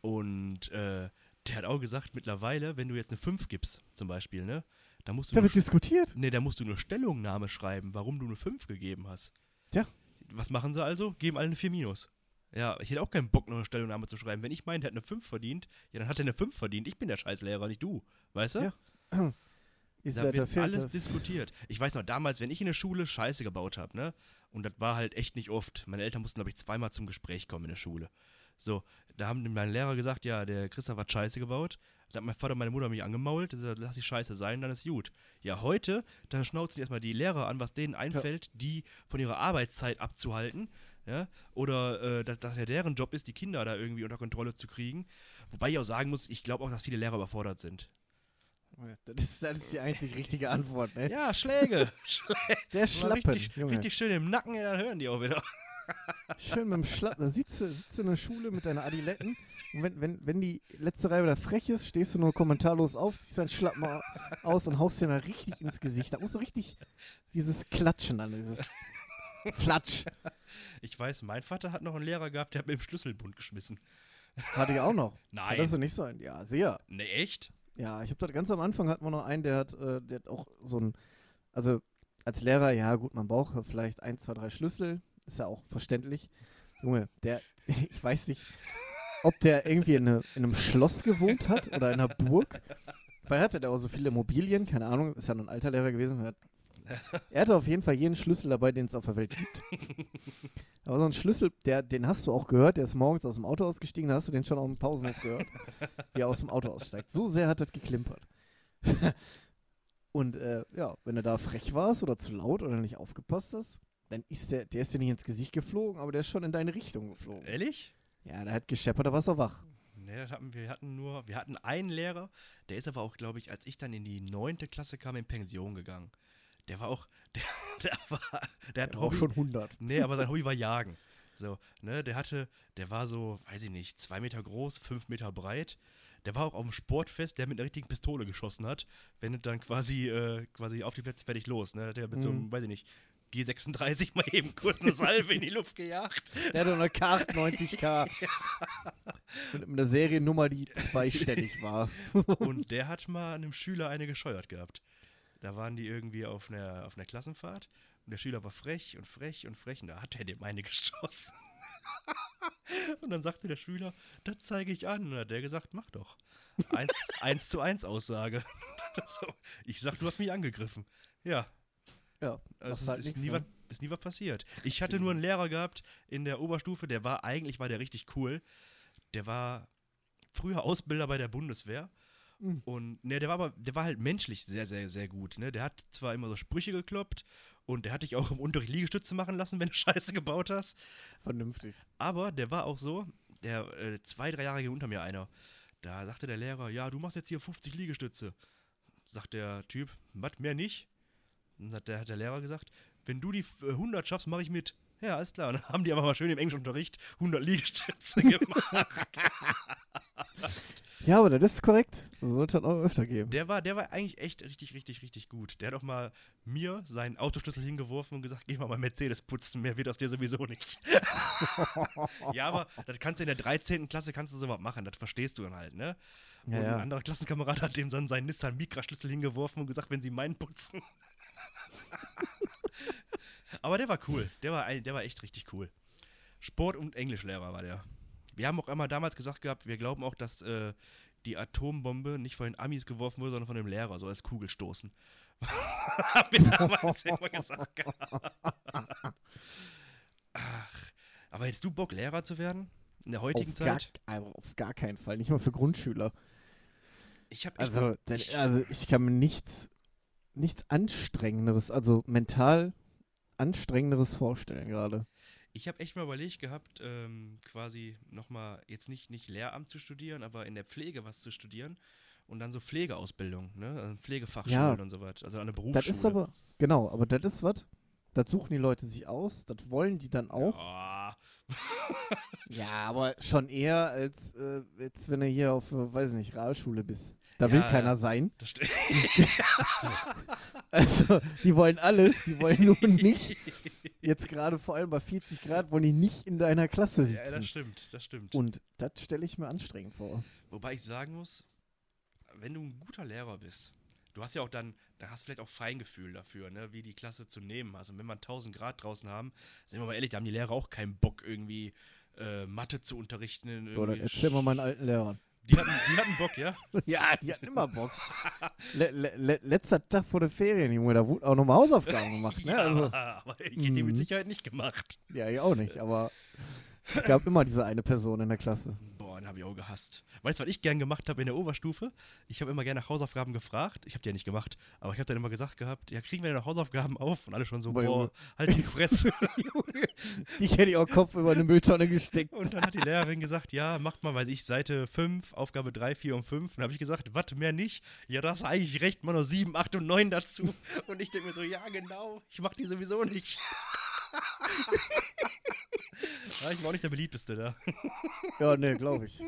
Und äh, der hat auch gesagt, mittlerweile, wenn du jetzt eine 5 gibst, zum Beispiel, ne? Da musst du Da wird diskutiert. Nee, da musst du eine Stellungnahme schreiben, warum du eine 5 gegeben hast. Ja. Was machen sie also? Geben alle eine 4 minus. Ja, ich hätte auch keinen Bock, noch eine Stellungnahme zu schreiben. Wenn ich meine, der hat eine 5 verdient, ja, dann hat er eine 5 verdient. Ich bin der Scheißlehrer, nicht du. Weißt du? Ja. <clears throat> Ist Da da wird fehlt alles diskutiert. Ich weiß noch, damals, wenn ich in der Schule Scheiße gebaut habe, ne? Und das war halt echt nicht oft. Meine Eltern mussten, glaube ich, zweimal zum Gespräch kommen in der Schule. So, da haben mein Lehrer gesagt, ja, der Christoph hat Scheiße gebaut. Da hat mein Vater und meine Mutter mich angemault. Da gesagt, lass die Scheiße sein, dann ist gut. Ja, heute, da schnauzen die erstmal die Lehrer an, was denen einfällt, die von ihrer Arbeitszeit abzuhalten. Ja, oder äh, dass, dass ja deren Job ist, die Kinder da irgendwie unter Kontrolle zu kriegen. Wobei ich auch sagen muss, ich glaube auch, dass viele Lehrer überfordert sind. Das ist, das ist die einzig richtige Antwort, ne? Ja, Schläge. <laughs> Der Mal Schlappen, richtig, Junge. richtig schön im Nacken, ja, dann hören die auch wieder. Schön mit dem Schlappen. Da sitzt du, sitzt du in der Schule mit deiner Adiletten und wenn, wenn, wenn die letzte Reihe wieder frech ist, stehst du nur kommentarlos auf, ziehst deinen Schlappen au- aus und haust dir dann richtig ins Gesicht. Da musst du richtig dieses Klatschen an, dieses Flatsch. Ich weiß, mein Vater hat noch einen Lehrer gehabt, der hat mit dem Schlüsselbund geschmissen. Hatte ich auch noch. Nein. Das ist nicht so ein, ja, sehr. Ne, echt? Ja, ich habe da ganz am Anfang hatten wir noch einen, der hat, äh, der hat auch so ein, also als Lehrer, ja gut, man braucht vielleicht ein, zwei, drei Schlüssel, ist ja auch verständlich. Junge, der, <laughs> ich weiß nicht, ob der irgendwie in, eine, in einem Schloss gewohnt hat oder in einer Burg. Weil er hatte da auch so viele Immobilien, keine Ahnung, ist ja ein alter Lehrer gewesen. Hat, <laughs> er hatte auf jeden Fall jeden Schlüssel dabei, den es auf der Welt gibt. <laughs> Aber so ein Schlüssel, der, den hast du auch gehört, der ist morgens aus dem Auto ausgestiegen, da hast du den schon auf dem Pausenhof gehört, <laughs> wie er aus dem Auto aussteigt. So sehr hat das geklimpert. Und äh, ja, wenn du da frech warst oder zu laut oder nicht aufgepasst hast, dann ist der, der ist dir nicht ins Gesicht geflogen, aber der ist schon in deine Richtung geflogen. Ehrlich? Ja, der hat gescheppert, da warst du wach. Ne, das hatten wir, wir hatten nur, wir hatten einen Lehrer, der ist aber auch, glaube ich, als ich dann in die neunte Klasse kam, in Pension gegangen. Der war auch, <laughs> der, der war, der hat Der war auch Hobby, schon 100. Nee, aber sein Hobby war Jagen. So, ne, der hatte, der war so, weiß ich nicht, zwei Meter groß, fünf Meter breit. Der war auch auf dem Sportfest, der mit einer richtigen Pistole geschossen hat. Wenn dann quasi, äh, quasi auf die Plätze fertig los, ne? Der hat mit so einem, Mhm. weiß ich nicht, G36 mal eben kurz eine Salve in die Luft gejagt. Der hatte eine K90K. <laughs> Mit einer Seriennummer, die zweistellig war. Und der hat mal einem Schüler eine gescheuert gehabt. Da waren die irgendwie auf einer, auf einer Klassenfahrt und der Schüler war frech und frech und frech und da hat er dem eine <laughs> geschossen. und dann sagte der Schüler, das zeige ich an. Und dann hat der gesagt, mach doch. Eins, <laughs> eins zu eins Aussage. <laughs> so, ich sag, du hast mich angegriffen. Ja, Ja, also halt ist, nie ne? was, ist nie was passiert. Ich hatte nur einen Lehrer gehabt in der Oberstufe, der war, eigentlich war der richtig cool. Der war früher Ausbilder bei der Bundeswehr. Mhm. Und ne, der war aber, der war halt menschlich sehr, sehr, sehr gut. Ne? Der hat zwar immer so Sprüche gekloppt und der hat dich auch im Unterricht Liegestütze machen lassen, <laughs> wenn du Scheiße gebaut hast. Vernünftig. Aber der war auch so, der äh, zwei, drei Jahre unter mir einer. Da sagte der Lehrer, ja, du machst jetzt hier 50 Liegestütze. Sagt der Typ, was, mehr nicht? Dann hat der, hat der Lehrer gesagt, wenn du die äh, 100 schaffst, mache ich mit. Ja, alles klar. Und dann haben die aber mal schön im Englischunterricht 100 Liegestütze <laughs> gemacht. Ja, aber das ist korrekt. Das sollte es auch öfter geben. Der war, der war eigentlich echt richtig, richtig, richtig gut. Der hat auch mal mir seinen Autoschlüssel hingeworfen und gesagt, geh mal mein Mercedes putzen, mehr wird aus dir sowieso nicht. <laughs> ja, aber das kannst du in der 13. Klasse kannst du sowas machen, das verstehst du dann halt, ne? Und Ja, ja. ein anderer Klassenkamerad hat dem dann seinen Nissan Micra-Schlüssel hingeworfen und gesagt, wenn sie meinen putzen. Aber der war cool. Der war, der war echt richtig cool. Sport- und Englischlehrer war der. Wir haben auch einmal damals gesagt gehabt, wir glauben auch, dass äh, die Atombombe nicht von den Amis geworfen wurde, sondern von dem Lehrer, so als Kugelstoßen. <laughs> haben wir damals immer gesagt gehabt. Ach, aber hättest du Bock, Lehrer zu werden? In der heutigen Auf gar, Zeit? also auf gar keinen Fall. Nicht mal für Grundschüler. Ich habe Also, ich, also ich kann mir nichts, nichts Anstrengenderes, also mental Anstrengenderes vorstellen gerade. Ich habe echt mal überlegt gehabt, ähm, quasi nochmal, jetzt nicht, nicht Lehramt zu studieren, aber in der Pflege was zu studieren und dann so Pflegeausbildung, ne? Also Pflegefachschulen Ja. und so was, also eine Berufsschule. Das ist aber, genau, aber das ist was, das suchen die Leute sich aus, das wollen die dann auch. Ja, <laughs> Ja, aber schon eher, als, äh, als wenn du hier auf, äh, weiß nicht, Realschule bist. Da will Ja, keiner ja. sein. das stimmt. <laughs> Also, die wollen alles, die wollen nur <laughs> nicht, jetzt gerade vor allem bei 40 Grad, wollen die nicht in deiner Klasse Ja, das sitzen. stimmt, das stimmt. Und das stelle ich mir anstrengend vor. Wobei ich sagen muss, wenn du ein guter Lehrer bist, du hast ja auch dann, da hast du vielleicht auch Feingefühl dafür, ne, wie die Klasse zu nehmen. Also wenn wir 1000 Grad draußen haben, sind wir mal ehrlich, da haben die Lehrer auch keinen Bock, irgendwie äh, Mathe zu unterrichten. Oder erzähl mal meinen alten Lehrern. Die hatten, die hatten Bock, ja? <laughs> Ja, die hatten immer Bock. Le le le letzter Tag vor der Ferien, Junge, da wurden auch nochmal Hausaufgaben gemacht. Ne? <laughs> ja, Also, aber ich hätte die mit Mhm. Sicherheit nicht gemacht. ja, ich auch nicht, aber es gab immer diese eine Person in der Klasse. Den habe ich auch gehasst. Weißt du, was ich gern gemacht habe in der Oberstufe? Ich habe immer gerne nach Hausaufgaben gefragt. Ich habe die ja nicht gemacht, aber ich habe dann immer gesagt gehabt, ja, kriegen wir denn noch Hausaufgaben auf? Und alle schon so, Boah, boah, halt die Fresse. <laughs> Ich hätte ihr auch Kopf über eine Mülltonne gesteckt. Und dann hat die Lehrerin gesagt, ja, macht mal, weiß ich, Seite 5, Aufgabe 3, 4 und 5. Und dann habe ich gesagt, was, mehr nicht? Ja, das ist eigentlich recht, mal noch 7, 8 und 9 dazu. Und ich denke mir so, ja, genau, ich mache die sowieso nicht. <laughs> ja, ich war auch nicht der beliebteste da. <laughs> Ja, ne, glaube ich.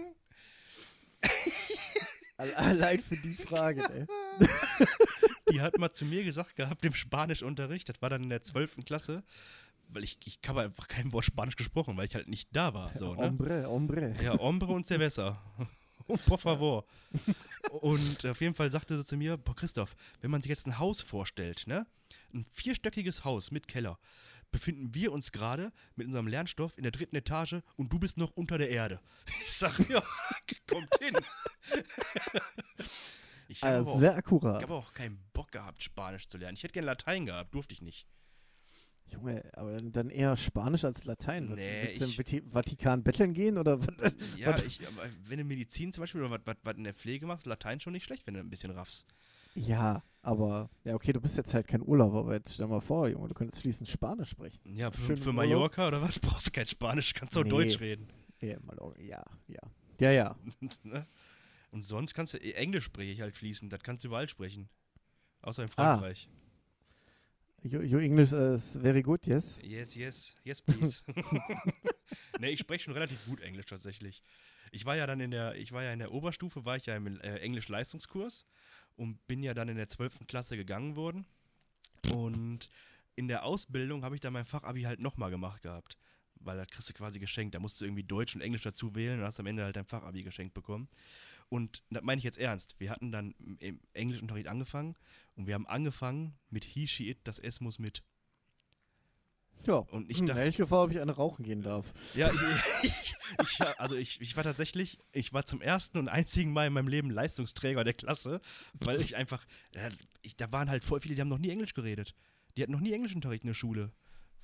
Alle- Allein für die Frage, ey. Die hat mal zu mir gesagt gehabt im Spanischunterricht, das war dann in der 12. Klasse, weil ich, ich habe einfach kein Wort Spanisch gesprochen, weil ich halt nicht da war. So, ne? Hombre, hombre. Ja, hombre und cerveza. <laughs> Und por favor. Und auf jeden Fall sagte sie zu mir, boah, Christoph, wenn man sich jetzt ein Haus vorstellt, ne? Ein vierstöckiges Haus mit Keller, befinden wir uns gerade mit unserem Lernstoff in der dritten Etage und du bist noch unter der Erde. <laughs> Ich sag, ja, kommt hin. <laughs> Ich habe Also aber, sehr auch- ich akkurat. hab auch keinen Bock gehabt, Spanisch zu lernen. Ich hätte gerne Latein gehabt, durfte ich nicht. Junge, aber dann eher Spanisch als Latein. Nee, Willst du im ich- Vatikan betteln gehen oder was? <laughs> Ja, Was? ich, wenn du Medizin zum Beispiel oder was- was was in der Pflege machst, Latein schon nicht schlecht, wenn du ein bisschen raffst. Ja, aber, ja, okay, du bist jetzt halt kein Urlauber, aber jetzt stell mal vor, Junge, du könntest fließend Spanisch sprechen. Ja, für, Schön für im Urlaub. Mallorca oder was? <laughs> Brauchst du kein Spanisch, kannst du auch Nee. Deutsch reden. Ja, ja, ja. Ja, ja. <laughs> Ne? Und sonst kannst du, Englisch spreche ich halt fließend, das kannst du überall sprechen. Außer in Ah. Frankreich. Your, your English is very good, yes? Yes, yes, yes, please. <laughs> ne, ich spreche schon relativ gut Englisch tatsächlich. Ich war ja dann in der, ich war ja in der Oberstufe, war ich ja im äh, Englisch-Leistungskurs und bin ja dann in der 12. Klasse gegangen worden. Und in der Ausbildung habe ich dann mein Fachabi halt nochmal gemacht gehabt. Weil das kriegst du quasi geschenkt. Da musst du irgendwie Deutsch und Englisch dazu wählen und hast am Ende halt dein Fachabi geschenkt bekommen. Und das meine ich jetzt ernst. Wir hatten dann im Englischunterricht angefangen und wir haben angefangen mit He, She, It, das S muss mit. Ja. Und ich hm, dachte- ich gefragt, ob ich eine rauchen gehen darf. Ja, ich, <laughs> ich, ich, also ich, ich war tatsächlich, ich war zum ersten und einzigen Mal in meinem Leben Leistungsträger der Klasse, weil ich einfach, ja, ich, da waren halt voll viele, die haben noch nie Englisch geredet. Die hatten noch nie Englischunterricht in der Schule.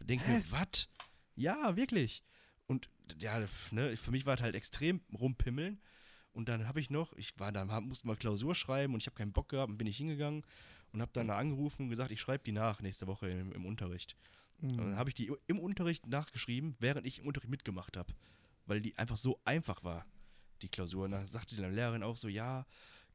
Denk mir, was? Ja, wirklich. Und ja, ne, für mich war es halt extrem rumpimmeln. Und dann habe ich noch, ich war da, hab- musste mal Klausur schreiben und ich habe keinen Bock gehabt und bin ich hingegangen und habe dann da angerufen und gesagt, ich schreibe die nach nächste Woche im, im Unterricht. Und dann habe ich die im Unterricht nachgeschrieben, während ich im Unterricht mitgemacht habe. Weil die einfach so einfach war, die Klausur. Und dann sagte die Lehrerin auch so, ja,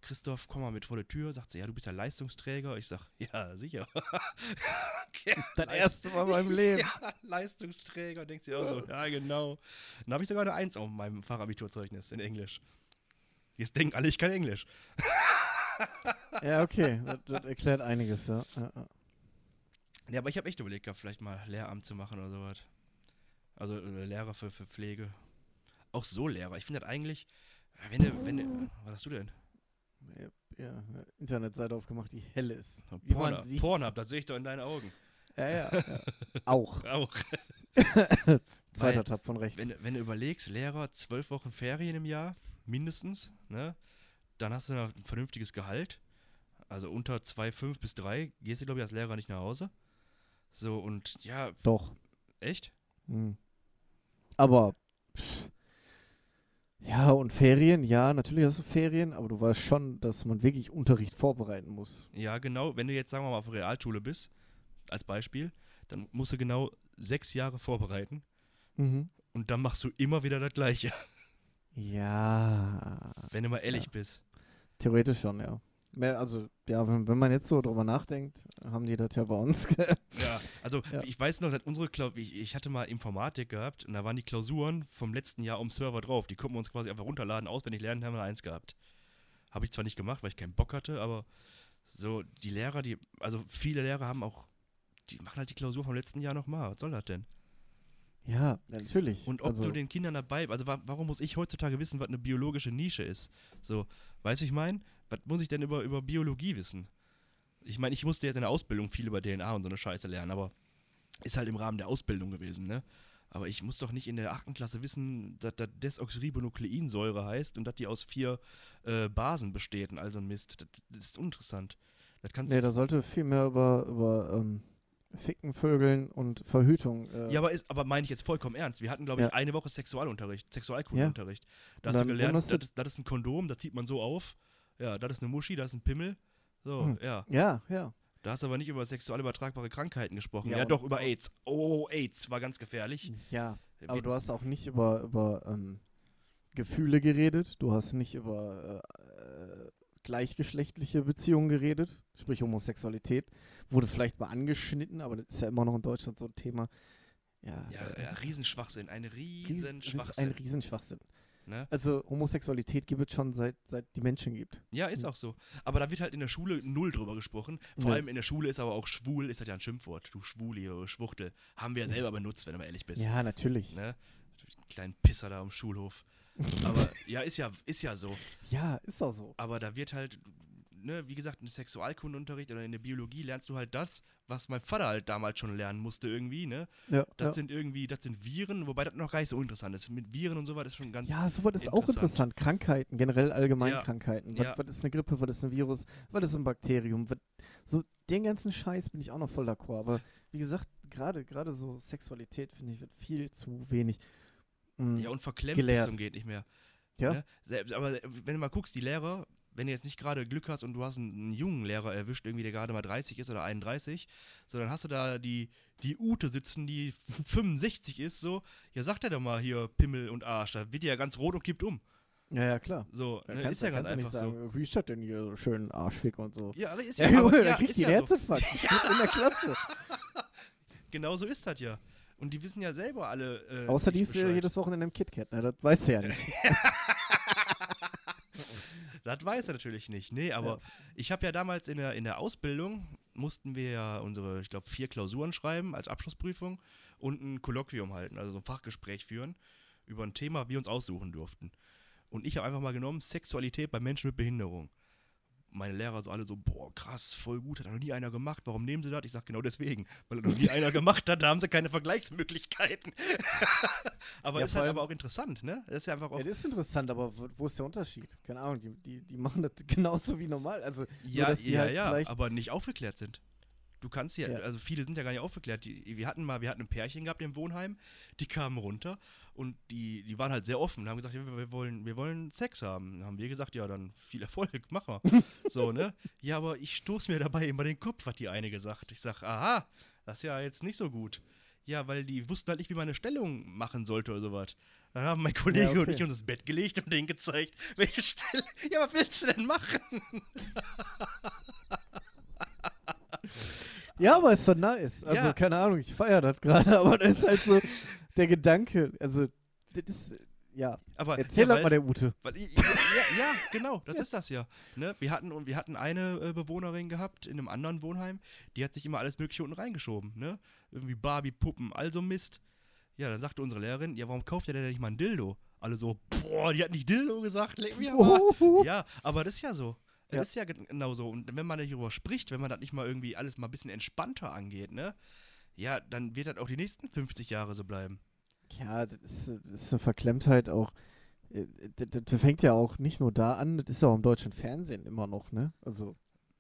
Christoph, komm mal mit vor der Tür. Sagt sie, ja, du bist ja Leistungsträger. Ich sag, ja, sicher. <laughs> okay, Dein erstes Mal in meinem Leben. <laughs> Ja, Leistungsträger. Denkst du auch so, ja, genau. Dann habe ich sogar eine Eins auf meinem Fachabiturzeugnis in Englisch. Jetzt denken alle, ich kann Englisch. <laughs> Ja, okay. Das, das erklärt einiges, ja. ja, ja. Ja, aber ich habe echt überlegt gehabt, vielleicht mal Lehramt zu machen oder sowas. Also äh, Lehrer für, für Pflege. Auch so Lehrer. Ich finde das eigentlich, äh, wenn du, wenn du, was hast du denn? Ja, eine Internetseite aufgemacht, die hell ist. Pornhub. Pornhub, das sehe ich doch in deinen Augen. Ja, ja. ja. <laughs> Auch. Auch. <laughs> Zweiter Tab von rechts. Wenn, du- wenn du überlegst, Lehrer, zwölf Wochen Ferien im Jahr, mindestens, ne? Dann hast du ein vernünftiges Gehalt. Also unter 2,5 bis 3 gehst du, glaube ich, als Lehrer nicht nach Hause. So, und ja, Doch. echt? Hm. Aber pff, ja, und Ferien, ja, natürlich hast du Ferien, aber du weißt schon, dass man wirklich Unterricht vorbereiten muss. Ja, genau. Wenn du jetzt, sagen wir mal, auf der Realschule bist, als Beispiel, dann musst du genau sechs Jahre vorbereiten Mhm. und dann machst du immer wieder das Gleiche, Ja, wenn du mal ehrlich bist. theoretisch schon, ja. Also, ja, wenn, wenn man jetzt so drüber nachdenkt, haben die das ja bei uns. Ja, also <laughs> Ja. ich weiß noch, dass unsere Klau ich, ich hatte mal Informatik gehabt und da waren die Klausuren vom letzten Jahr am Server drauf. Die konnten wir uns quasi einfach runterladen, auswendig lernen, haben wir eins gehabt. Habe ich zwar nicht gemacht, weil ich keinen Bock hatte, aber so die Lehrer, die, also viele Lehrer haben auch, die machen halt die Klausur vom letzten Jahr nochmal. Was soll das denn? ja, natürlich. Und ob also, du den Kindern dabei, also wa warum muss ich heutzutage wissen, was eine biologische Nische ist? So, weißt du, ich meine, was muss ich denn über, über Biologie wissen? Ich meine, ich musste jetzt in der Ausbildung viel über DNA und so eine Scheiße lernen, aber ist halt im Rahmen der Ausbildung gewesen, ne? Aber ich muss doch nicht in der achten Klasse wissen, dass das Desoxyribonukleinsäure heißt und dass die aus vier äh, Basen besteht und all so ein Mist. Das, das ist uninteressant. Das kannst Nee, da sollte viel mehr über, über ähm, Ficken, Vögeln und Verhütung. Äh, Ja, aber, ist, aber meine ich jetzt vollkommen ernst. Wir hatten, glaube ich, Ja. eine Woche Sexualunterricht, Sexualkundeunterricht. Da Und hast du gelernt, das, das ist ein Kondom, das zieht man so auf. Ja, das ist eine Muschi, das ist ein Pimmel. So, Hm. ja. ja, ja. Da hast du aber nicht über sexual übertragbare Krankheiten gesprochen. Ja, Ja, doch, über AIDS. Oh, AIDS war ganz gefährlich. Ja, aber Wir- du hast auch nicht über, über ähm, Gefühle geredet, du hast nicht über äh, äh, gleichgeschlechtliche Beziehungen geredet, sprich Homosexualität. Wurde vielleicht mal angeschnitten, aber das ist ja immer noch in Deutschland so ein Thema. Ja, ja, äh, ja, Riesenschwachsinn, ein Ries- Riesenschwachsinn. Ist ein Riesenschwachsinn. Ne? Also Homosexualität gibt es schon seit, seit die Menschen gibt. Ja, ist auch so. Aber da wird halt in der Schule null drüber gesprochen. Vor Nee. allem in der Schule ist aber auch schwul, ist halt ja ein Schimpfwort. Du Schwuli oder Schwuchtel. Haben wir ja selber benutzt, wenn du mal ehrlich bist. Ja, natürlich. Ne? Kleinen Pisser da am Schulhof. <laughs> Aber ja, ist ja, ist ja so. Ja, ist auch so. Aber da wird halt, ne, wie gesagt, im Sexualkundeunterricht oder in der Biologie lernst du halt das, was mein Vater halt damals schon lernen musste irgendwie, ne? Ja, Das ja. sind irgendwie, das sind Viren, wobei das noch gar nicht so interessant ist. Mit Viren und so weiter ist schon ganz. Ja, sowas ist auch interessant. Krankheiten, generell allgemein Ja. Krankheiten. Was, was ist eine Grippe, was ist ein Virus, was ist ein Bakterium? Was, so den ganzen Scheiß bin ich auch noch voll d'accord. Aber wie gesagt, gerade gerade so Sexualität, finde ich, wird viel zu wenig. mm, Ja, und verklemmt gelehrt. bis zum geht nicht mehr. Ja. Ne? Selbst, aber wenn du mal guckst, die Lehrer, wenn du jetzt nicht gerade Glück hast und du hast einen, einen jungen Lehrer erwischt, irgendwie der gerade mal 30 ist oder 31, so dann hast du da die, die Ute sitzen, die 65 ist, so, ja, sagt er doch mal hier Pimmel und Arsch, da wird die ja ganz rot und kippt um. ja, ja, klar. So, Da ne? kannst, ist ja da ganz du einfach nicht so. sagen, wie ist das denn hier so schön Arschfick und so. Ja, aber ist Ja, ja, Junge, aber, da ja, kriegt ist die ja einen so. Herzinfarkt. Die steht in der Klasse. Genau so ist das ja. Und die wissen ja selber alle. Äh, Außer die ist jedes Wochenende im KitKat, ne? Das weißt du ja <laughs> nicht. <laughs> <laughs> Das weiß er natürlich nicht. Nee, aber Ja. ich habe ja damals in der, in der Ausbildung, mussten wir ja unsere, ich glaube, vier Klausuren schreiben als Abschlussprüfung und ein Kolloquium halten, also so ein Fachgespräch führen über ein Thema, wir uns aussuchen durften. Und ich habe einfach mal genommen, Sexualität bei Menschen mit Behinderung. Meine Lehrer so alle so, boah, krass, voll gut, hat noch nie einer gemacht, warum nehmen sie das? Ich sage genau deswegen, weil noch nie einer gemacht hat, da haben sie keine Vergleichsmöglichkeiten. <laughs> aber Ja, ist halt aber auch interessant, ne? Das ist ja einfach auch Ja, das ist interessant, aber wo, ist der Unterschied? Keine Ahnung, die, die, die machen das genauso wie normal. Also, Ja, nur, dass die ja, halt ja, aber nicht aufgeklärt sind. Du kannst ja, Ja. also viele sind ja gar nicht aufgeklärt. Die, wir hatten mal, wir hatten ein Pärchen gehabt im Wohnheim, die kamen runter und die, die waren halt sehr offen, haben gesagt, ja, wir, wir wollen, wir wollen Sex haben. Dann haben wir gesagt, ja, dann viel Erfolg, mach mal. <laughs> so, ne? Ja, aber ich stoß mir dabei immer den Kopf, hat die eine gesagt. Ich sag, aha, das ist ja jetzt nicht so gut. Ja, weil die wussten halt nicht, wie man eine Stellung machen sollte oder sowas. Dann haben mein Kollege Ja, okay. und ich uns ins Bett gelegt und denen gezeigt, welche Stelle. <laughs> Ja, was willst du denn machen? <laughs> Ja, aber ist doch nice. Also, Ja. keine Ahnung, ich feiere das gerade, <laughs> aber das ist halt so der Gedanke. Also, das ist, ja. Aber Erzähl ja, halt mal der Ute. Weil, ja, ja, ja, genau, das ist das ja. Ne? Wir, hatten, wir hatten eine äh, Bewohnerin gehabt in einem anderen Wohnheim, die hat sich immer alles Mögliche unten reingeschoben. Ne? Irgendwie Barbie, Puppen, also Mist. Ja, dann sagte unsere Lehrerin, ja, warum kauft ihr denn nicht mal ein Dildo? Alle so, boah, die hat nicht Dildo gesagt, leck mich. Oh. Ja, aber das ist ja so. Das Ja. ist ja gen- genau so. Und wenn man darüber spricht, wenn man das nicht mal irgendwie alles mal ein bisschen entspannter angeht, ne? Ja, dann wird das auch die nächsten 50 Jahre so bleiben. Ja, das ist, das ist eine Verklemmtheit auch. Äh, Das, das fängt ja auch nicht nur da an, das ist ja auch im deutschen Fernsehen immer noch, ne? Also,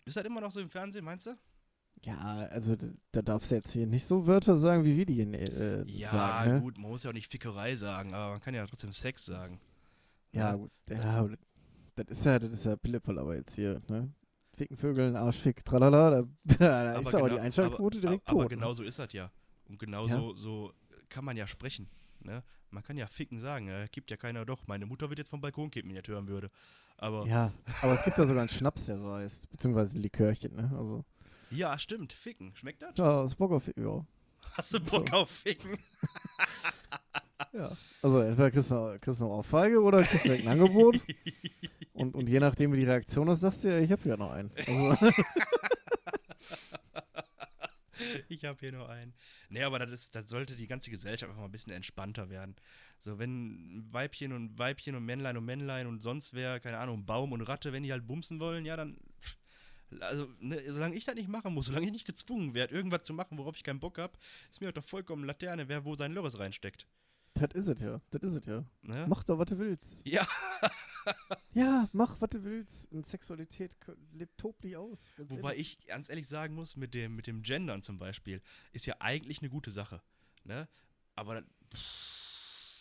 Ist das immer noch so im Fernsehen, meinst du? ja, also da, da darfst du jetzt hier nicht so Wörter sagen, wie wir die äh, Ja, sagen, ne? gut, man muss ja auch nicht Fickerei sagen, aber man kann ja trotzdem Sex sagen. Ja, gut. Ja, das ist ja, das ist ja Pillepalle aber jetzt hier, ne? Ficken, Vögeln, Arschfick, tralala, da, <laughs> da ist aber die genau- Einschaltquote aber, direkt aber, tot. Aber genau ne? so ist das ja. Und genau Ja. so, so kann man ja sprechen. Ne? Man kann ja ficken sagen, äh, gibt ja keiner doch. Meine Mutter wird jetzt vom Balkon kippen, wenn ich das hören würde. Aber ja, Ja, aber es gibt ja sogar einen Schnaps, der so heißt, beziehungsweise ein Likörchen, ne? Also, stimmt, ficken. Schmeckt das? ja, das Bock auf, ja. Hast du Bock auf ficken? ja. <laughs> Also, entweder kriegst du, kriegst du eine Ohrfeige oder kriegst du ein Angebot. <laughs> Und, und je nachdem, wie die Reaktion ist, sagst du ja, ich hab ja noch einen. Also, <laughs> ich habe hier nur einen. Nee, aber das, ist, das sollte die ganze Gesellschaft einfach mal ein bisschen entspannter werden. So, wenn Weibchen und Weibchen und Männlein und Männlein und sonst wer, keine Ahnung, Baum und Ratte, wenn die halt bumsen wollen, ja, dann. Also, ne, solange ich das nicht machen muss, solange ich nicht gezwungen werde, irgendwas zu machen, worauf ich keinen Bock habe, ist mir doch vollkommen Laterne, wer wo sein Lörres reinsteckt. Das ist es ja, das ist es ja. Ne? Mach doch, was du willst. <laughs> Ja, Ja, mach, was du willst. Und Sexualität lebt toblich aus. wobei ehrlich. ich ganz ehrlich sagen muss, mit dem, mit dem Gendern zum Beispiel, ist ja eigentlich eine gute Sache. Ne? Aber das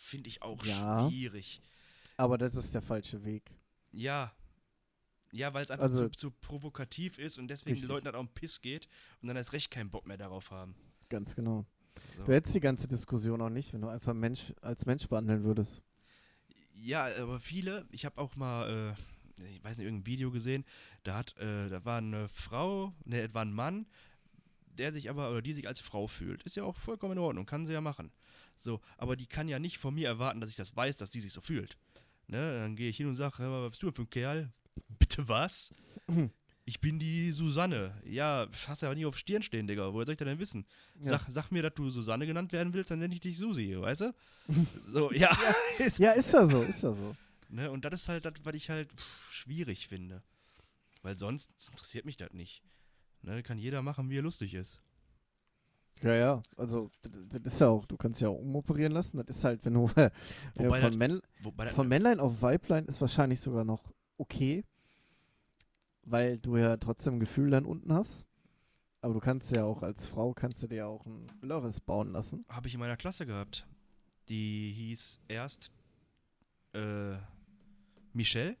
finde ich auch Ja. schwierig. Aber das ist der falsche Weg. Ja. Ja, weil es einfach Also- zu, zu provokativ ist und deswegen Richtig. den Leuten dann auch einen Piss geht und dann erst recht keinen Bock mehr darauf haben. Ganz genau. So. Du hättest die ganze Diskussion auch nicht, wenn du einfach Mensch als Mensch behandeln würdest. Ja, aber viele, ich habe auch mal, äh, ich weiß nicht, irgendein Video gesehen, da hat, äh, da war eine Frau, ne, war ein Mann, der sich aber, oder die sich als Frau fühlt. Ist ja auch vollkommen in Ordnung, kann sie ja machen. So, aber die kann ja nicht von mir erwarten, dass ich das weiß, dass die sich so fühlt. Ne, dann gehe ich hin und sage, hör mal, was bist du für ein Kerl? Bitte was? <clears throat> Ich bin die Susanne. Ja, hast du aber nie auf Stirn stehen, Digga. Woher soll ich denn wissen? Ja. Sag, sag mir, dass du Susanne genannt werden willst, dann nenne ich dich Susi, weißt du? <laughs> So, ja. <laughs> ist, Ja, ist ja so, ist ja so. Ne, und das ist halt das, was ich halt pff, schwierig finde. Weil sonst interessiert mich das nicht. Ne, kann jeder machen, wie er lustig ist. Ja, ja. Also, das, ist ja auch, du kannst ja auch umoperieren lassen. Das ist halt, wenn du, <laughs> Wobei von, das- Männ, von Männlein auf Weiblein ist wahrscheinlich sogar noch okay, weil du ja trotzdem ein Gefühl dann unten hast. Aber du kannst ja auch als Frau, kannst du dir auch ein Lörres bauen lassen. habe ich in meiner Klasse gehabt. Die hieß erst äh, Michelle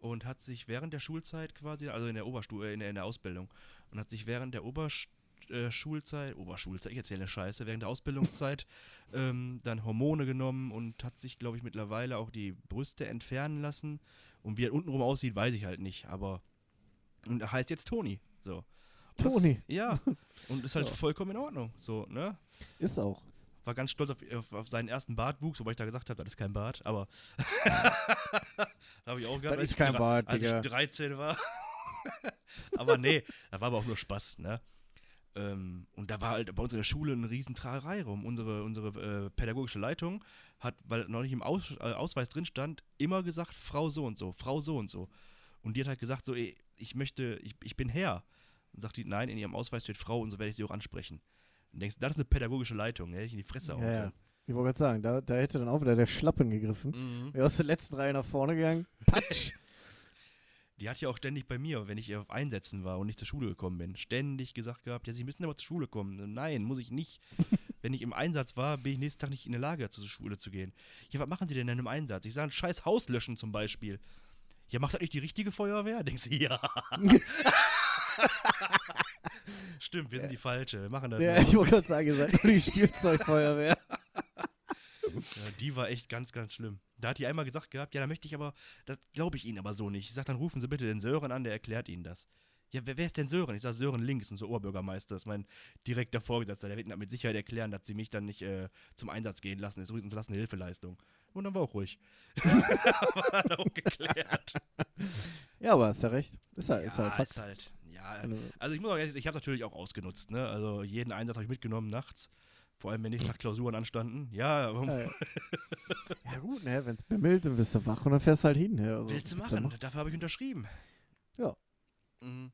und hat sich während der Schulzeit quasi, also in der Oberstufe, in der, in der Ausbildung, und hat sich während der Oberschulzeit, Oberschulzeit, ich erzähle eine Scheiße, während der Ausbildungszeit <laughs> ähm, dann Hormone genommen und hat sich, glaube ich, mittlerweile auch die Brüste entfernen lassen. Und wie er untenrum aussieht, weiß ich halt nicht, aber und er heißt jetzt Toni. So. Das- Toni. Ja. <laughs> Und ist halt Ja. vollkommen in Ordnung. So, ne? Ist auch. war ganz stolz auf, auf, auf seinen ersten Bartwuchs, wobei ich da gesagt habe, das ist kein Bart, aber <laughs> da habe ich auch gehabt, Das ist kein Bart, als Digga. ich 13 war. <laughs> aber nee, da war aber auch nur Spaß, ne? Ähm, und da war halt bei uns in der Schule eine riesen Trarei rum. Unsere, unsere äh, pädagogische Leitung hat, weil noch nicht im Aus, äh, Ausweis drin stand, immer gesagt, Frau so und so, Frau so und so. Und die hat halt gesagt, so, ey, ich möchte, ich, ich bin Herr. Und sagt die, nein, in ihrem Ausweis steht Frau und so werde ich sie auch ansprechen. Und denkst, das ist eine pädagogische Leitung, hätte ich in die Fresse Ja, ja. können. Ich wollte gerade sagen, da, da hätte dann auch wieder der Schlappen gegriffen. Mhm. Wäre aus der letzten Reihe nach vorne gegangen. Patsch! <laughs> Die hat ja auch ständig bei mir, wenn ich auf Einsätzen war und nicht zur Schule gekommen bin, ständig gesagt gehabt, ja, Sie müssen aber zur Schule kommen. Nein, muss ich nicht. <laughs> wenn ich im Einsatz war, bin ich nächsten Tag nicht in der Lage, zur Schule zu gehen. Ja, was machen Sie denn denn im Einsatz? Ich sage, ein scheiß Haus löschen zum Beispiel. Ja, macht das nicht die richtige Feuerwehr? <laughs> Denkst du, ja. <laughs> Stimmt, wir sind die falsche. Wir machen das ja, nur. ich wollte gerade sagen, ihr seid nur die Spielzeugfeuerwehr. <laughs> Ja, die war echt ganz, ganz schlimm. Da hat die einmal gesagt gehabt, ja, da möchte ich aber, das glaube ich Ihnen aber so nicht. Ich sag, dann rufen Sie bitte den Sören an, der erklärt Ihnen das. Ja, wer, wer ist denn Sören? Ich sag, Sören Links, unser Oberbürgermeister, das ist mein direkter Vorgesetzter. Der wird Ihnen mit Sicherheit erklären, dass Sie mich dann nicht äh, zum Einsatz gehen lassen. Das ist übrigens unterlassene Hilfeleistung. Und dann war auch ruhig. <laughs> war dann auch geklärt. Ja, aber hast ja recht. Ist halt, ist ja, halt Fakt. ist halt, ja. Du- Also ich muss auch ehrlich sagen, ich habe es natürlich auch ausgenutzt, ne? Also jeden Einsatz habe ich mitgenommen nachts. Vor allem, wenn nächsten Tag Klausuren anstanden. Ja, warum Ja, ja. <laughs> ja gut, ne, wenn es bimmelt, dann bist du wach und dann fährst du halt hin. Also, willst du was machen? Dafür habe ich unterschrieben. Ja. Mhm.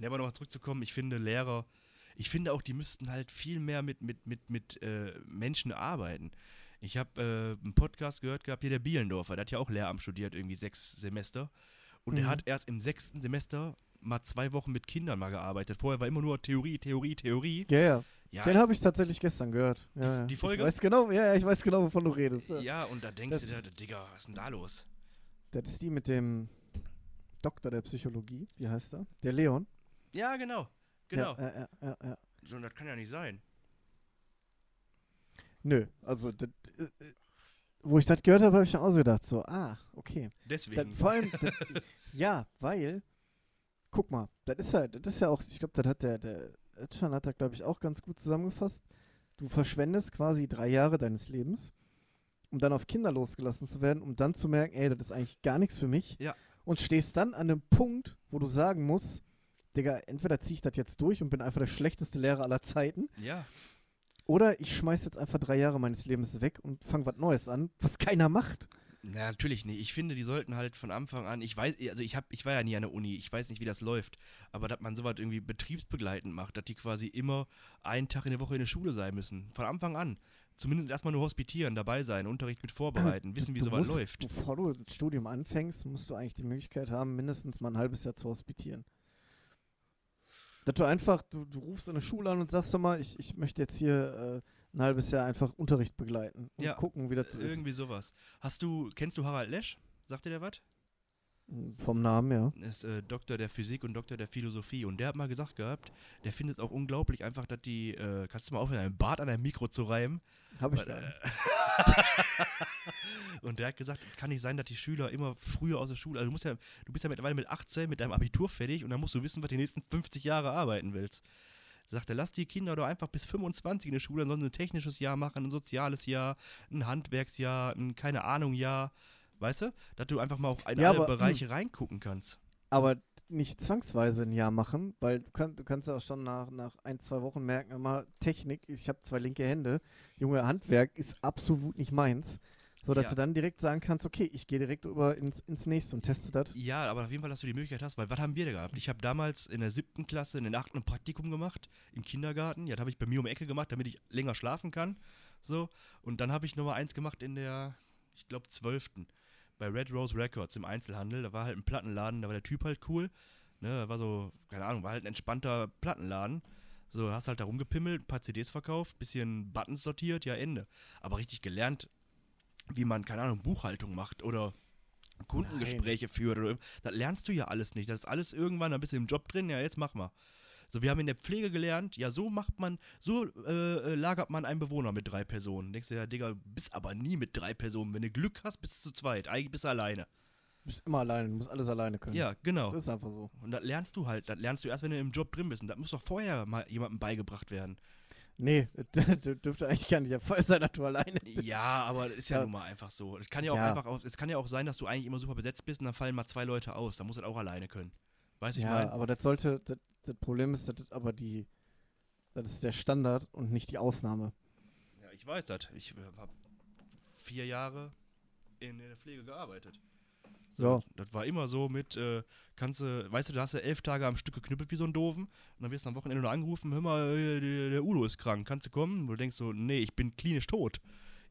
Ne, aber nochmal zurückzukommen, ich finde Lehrer, ich finde auch, die müssten halt viel mehr mit, mit, mit, mit äh, Menschen arbeiten. Ich habe äh, einen Podcast gehört gehabt, hier der Bielendorfer, der hat ja auch Lehramt studiert, irgendwie sechs Semester. Und der Mhm. hat erst im sechsten Semester mal zwei Wochen mit Kindern mal gearbeitet. Vorher war immer nur Theorie, Theorie, Theorie. Ja, ja. Ja, Den habe ich tatsächlich gestern gehört. Ja, ja. die Folge? Ich weiß genau, ja, ja, ich weiß genau, wovon du redest. Ja. ja, und da denkst Das- du dir, Digga, was ist denn da los? Das ist die mit dem Doktor der Psychologie. Wie heißt er? Der Leon. Ja, genau. Genau. Ja, ja, ja. So, das kann ja nicht sein. Nö, also, das, äh, wo ich das gehört habe, habe ich mir auch so gedacht, so, ah, okay. Das, Deswegen. vor allem, das, ja, weil, guck mal, das ist ja, das ist ja auch, ich glaube, das hat der, der Özcan hat da, glaube ich, auch ganz gut zusammengefasst. Du verschwendest quasi drei Jahre deines Lebens, um dann auf Kinder losgelassen zu werden, um dann zu merken, ey, das ist eigentlich gar nichts für mich. Ja. Und stehst dann an einem Punkt, wo du sagen musst, Digga, entweder ziehe ich das jetzt durch und bin einfach der schlechteste Lehrer aller Zeiten, ja. oder ich schmeiß jetzt einfach drei Jahre meines Lebens weg und fange was Neues an, was keiner macht. Na, natürlich nicht. Ich finde, die sollten halt von Anfang an, ich weiß, also ich hab, ich war ja nie an der Uni, ich weiß nicht, wie das läuft, aber dass man sowas irgendwie betriebsbegleitend macht, dass die quasi immer einen Tag in der Woche in der Schule sein müssen. Von Anfang an. Zumindest erstmal nur hospitieren, dabei sein, Unterricht mit vorbereiten, wissen, wie sowas läuft. Bevor du das Studium anfängst, musst du eigentlich die Möglichkeit haben, mindestens mal ein halbes Jahr zu hospitieren. Dass du einfach, du, du rufst eine Schule an und sagst doch mal, ich, ich möchte jetzt hier äh, ein halbes Jahr einfach Unterricht begleiten und Ja, gucken, wie das so ist. Irgendwie sowas. Hast du, kennst du Harald Lesch? Sagt dir der was? Vom Namen, ja. ist äh, Doktor der Physik und Doktor der Philosophie. Und der hat mal gesagt gehabt, der findet auch unglaublich einfach, dass die, äh, kannst du mal aufhören, einen Bart an deinem Mikro zu reiben? Habe ich da. <laughs> und der hat gesagt, kann nicht sein, dass die Schüler immer früher aus der Schule, also du musst ja, du bist ja mittlerweile mit 18 mit deinem Abitur fertig und dann musst du wissen, was die nächsten 50 Jahre arbeiten willst. Sagt er, lass die Kinder doch einfach bis 25 in der Schule, dann sollen sie ein technisches Jahr machen, ein soziales Jahr, ein Handwerksjahr, ein keine Ahnung Jahr. Weißt du? Dass du einfach mal auch in Ja, alle aber, Bereiche reingucken kannst. Aber nicht zwangsweise ein Jahr machen, weil du, kann, du kannst ja auch schon nach, nach ein, zwei Wochen merken, immer Technik, ich habe zwei linke Hände, Junge, Handwerk ist absolut nicht meins. So, dass Ja. du dann direkt sagen kannst, okay, ich gehe direkt über ins, ins nächste und teste das. Ja, aber auf jeden Fall, dass du die Möglichkeit hast, weil was haben wir da gehabt? Ich habe damals in der siebten Klasse, in der achten ein Praktikum gemacht, im Kindergarten. Ja, das habe ich bei mir um die Ecke gemacht, damit ich länger schlafen kann. So. Und dann habe ich Nummer eins gemacht in der, ich glaube, zwölften. Bei Red Rose Records im Einzelhandel. Da war halt ein Plattenladen, da war der Typ halt cool. Ne, da war so, keine Ahnung, war halt ein entspannter Plattenladen. So, hast halt da rumgepimmelt, ein paar CDs verkauft, bisschen Buttons sortiert, ja, Ende. Aber richtig gelernt, wie man, keine Ahnung, Buchhaltung macht oder Kundengespräche führt oder das lernst du ja alles nicht. Das ist alles irgendwann ein bisschen im Job drin, ja, jetzt mach mal. So, wir haben in der Pflege gelernt, ja, so macht man, so äh, äh, lagert man einen Bewohner mit drei Personen. Denkst du ja, Digga, bist aber nie mit drei Personen. Wenn du Glück hast, bist du zu zweit. Eigentlich bist du alleine. Du bist immer alleine, du musst alles alleine können. Ja, genau. Das ist einfach so. Und das lernst du halt. Das lernst du erst, wenn du im Job drin bist. Und das muss doch vorher mal jemandem beigebracht werden. Nee, <laughs> das dürfte eigentlich gar nicht der Fall sein, dass du alleine bist. Ja, aber das ist ja, Ja. nun mal einfach so. Es kann ja auch Ja. einfach auch, es kann ja auch sein, dass du eigentlich immer super besetzt bist und dann fallen mal zwei Leute aus. Da musst du das auch alleine können. Weißt du, ich Ja, meine? aber das sollte, das, das Problem ist, das ist aber die, das ist der Standard und nicht die Ausnahme. Ja, ich weiß das. Ich habe vier Jahre in der Pflege gearbeitet. So, Ja. Das war immer so mit, äh, kannst du, weißt du, du hast ja elf Tage am Stück geknüppelt wie so ein Doofen und dann wirst du am Wochenende nur angerufen, hör mal, äh, der, der Udo ist krank, kannst du kommen? Und du denkst so, nee, ich bin klinisch tot.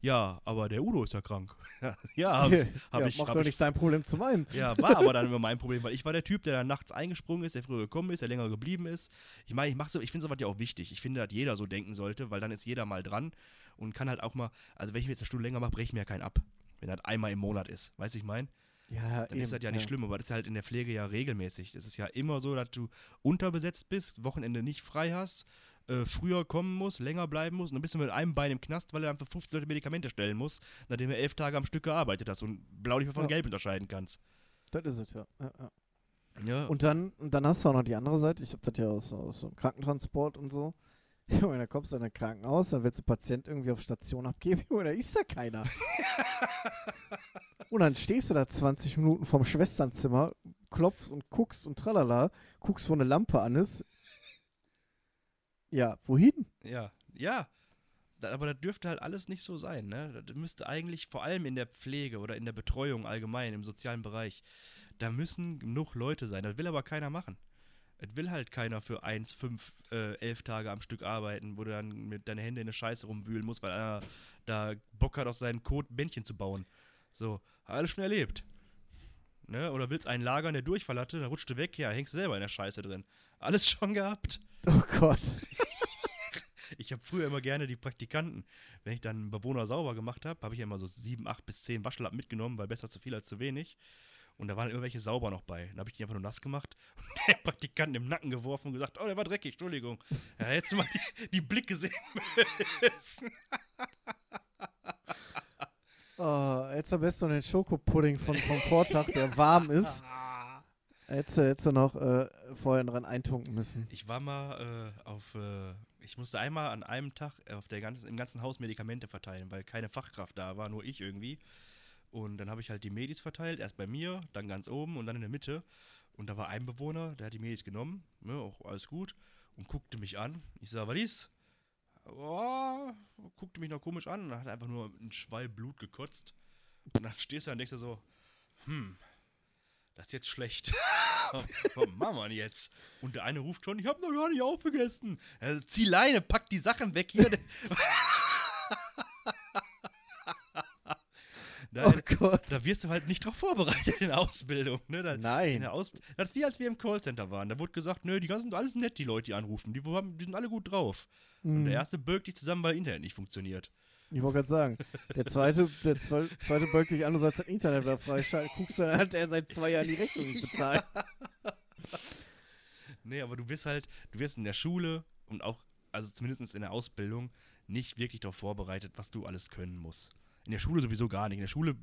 Ja, aber der Udo ist ja krank. <laughs> ja, hab, hab ja, ich, mach doch ich nicht dein Problem zu meinem. ja, war aber dann immer <laughs> mein Problem, weil ich war der Typ, der dann nachts eingesprungen ist, der früher gekommen ist, der länger geblieben ist. Ich meine, ich so, ich finde sowas ja auch wichtig. Ich finde, dass jeder so denken sollte, weil dann ist jeder mal dran und kann halt auch mal, also wenn ich mir jetzt eine Stunde länger mache, breche ich mir ja keinen ab. Wenn das einmal im Monat ist. Weißt du, ich meine? Ja, Dann ist das ja nicht schlimm, aber das ist halt in der Pflege ja regelmäßig. Das ist ja immer so, dass du unterbesetzt bist, Wochenende nicht frei hast, äh, früher kommen muss, länger bleiben muss und dann bist du mit einem Bein im Knast, weil er einfach 50 Leute Medikamente stellen muss, nachdem er elf Tage am Stück gearbeitet hast und blau nicht mehr von Ja. gelb unterscheiden kannst. Das ist es, ja. ja, ja. Ja, Und dann, dann hast du auch noch die andere Seite. Ich habe das ja aus, aus so Krankentransport und so. <laughs> Junge, da kommst du in ein Krankenhaus, dann willst du Patient irgendwie auf Station abgeben. <laughs> Junge, da ist ja keiner. <laughs> und dann stehst du da 20 Minuten vorm Schwesternzimmer, klopfst und guckst und tralala, guckst, wo eine Lampe an ist. Ja, wohin? ja, ja. Da, aber das dürfte halt alles nicht so sein, ne? Das müsste eigentlich vor allem in der Pflege oder in der Betreuung allgemein, im sozialen Bereich, da müssen genug Leute sein. Das will aber keiner machen. Es will halt keiner für eins, fünf, äh, elf Tage am Stück arbeiten, wo du dann mit deinen Händen in der Scheiße rumwühlen musst, weil einer da Bock hat, aus seinem Kot Bändchen zu bauen. So, alles schon erlebt. Ne? Oder willst einen lagern, der Durchfall hatte, dann rutscht du weg, ja, hängst du selber in der Scheiße drin. Alles schon gehabt. Oh Gott. Ich habe früher immer gerne die Praktikanten, wenn ich dann einen Bewohner sauber gemacht habe, habe ich ja immer so sieben, acht bis zehn Waschlappen mitgenommen, weil besser zu viel als zu wenig. Und da waren immer welche sauber noch bei. Dann habe ich die einfach nur nass gemacht <laughs> und den Praktikanten im Nacken geworfen und gesagt, oh, der war dreckig, Entschuldigung. Ja, hättest du mal die, die Blicke sehen müssen. <laughs> Oh, jetzt am besten noch den Schokopudding von, vom Vortag, der warm ist. <laughs> Hättest du, hättest du noch äh, vorher dran eintunken müssen. Ich war mal äh, auf, äh, ich musste einmal an einem Tag auf der ganzen, im ganzen Haus Medikamente verteilen, weil keine Fachkraft da war, nur ich irgendwie. Und dann habe ich halt die Medis verteilt, erst bei mir, dann ganz oben und dann in der Mitte. Und da war ein Bewohner, der hat die Medis genommen, ne, auch alles gut, und guckte mich an. Ich sag, was ist? Oh, guckte mich noch komisch an und hat einfach nur einen Schwall Blut gekotzt. Und dann <laughs> stehst du da und denkst dir so, hm, das ist jetzt schlecht. <laughs> Was machen wir jetzt? Und der eine ruft schon, ich habe noch gar nicht aufgegessen. Also, zieh Leine, pack die Sachen weg hier. <laughs> da, Oh Gott. da wirst du halt nicht drauf vorbereitet in der Ausbildung. Ne? Da, in Nein. der Aus das ist wie als wir im Callcenter waren. Da wurde gesagt, nö, die ganzen sind alles nett, die Leute, die anrufen. Die, die sind alle gut drauf. Und Hm, der erste bölkt dich zusammen, weil Internet nicht funktioniert. Ich wollte gerade sagen, der zweite, der zwe- zweite beugt dich an, du sollst das Internet wieder freischalten. Guckst dann hat er seit zwei Jahren die Rechnung nicht bezahlt. <laughs> Nee, aber du wirst halt, du wirst in der Schule und auch, also zumindest in der Ausbildung, nicht wirklich darauf vorbereitet, was du alles können musst. In der Schule sowieso gar nicht. In der Schule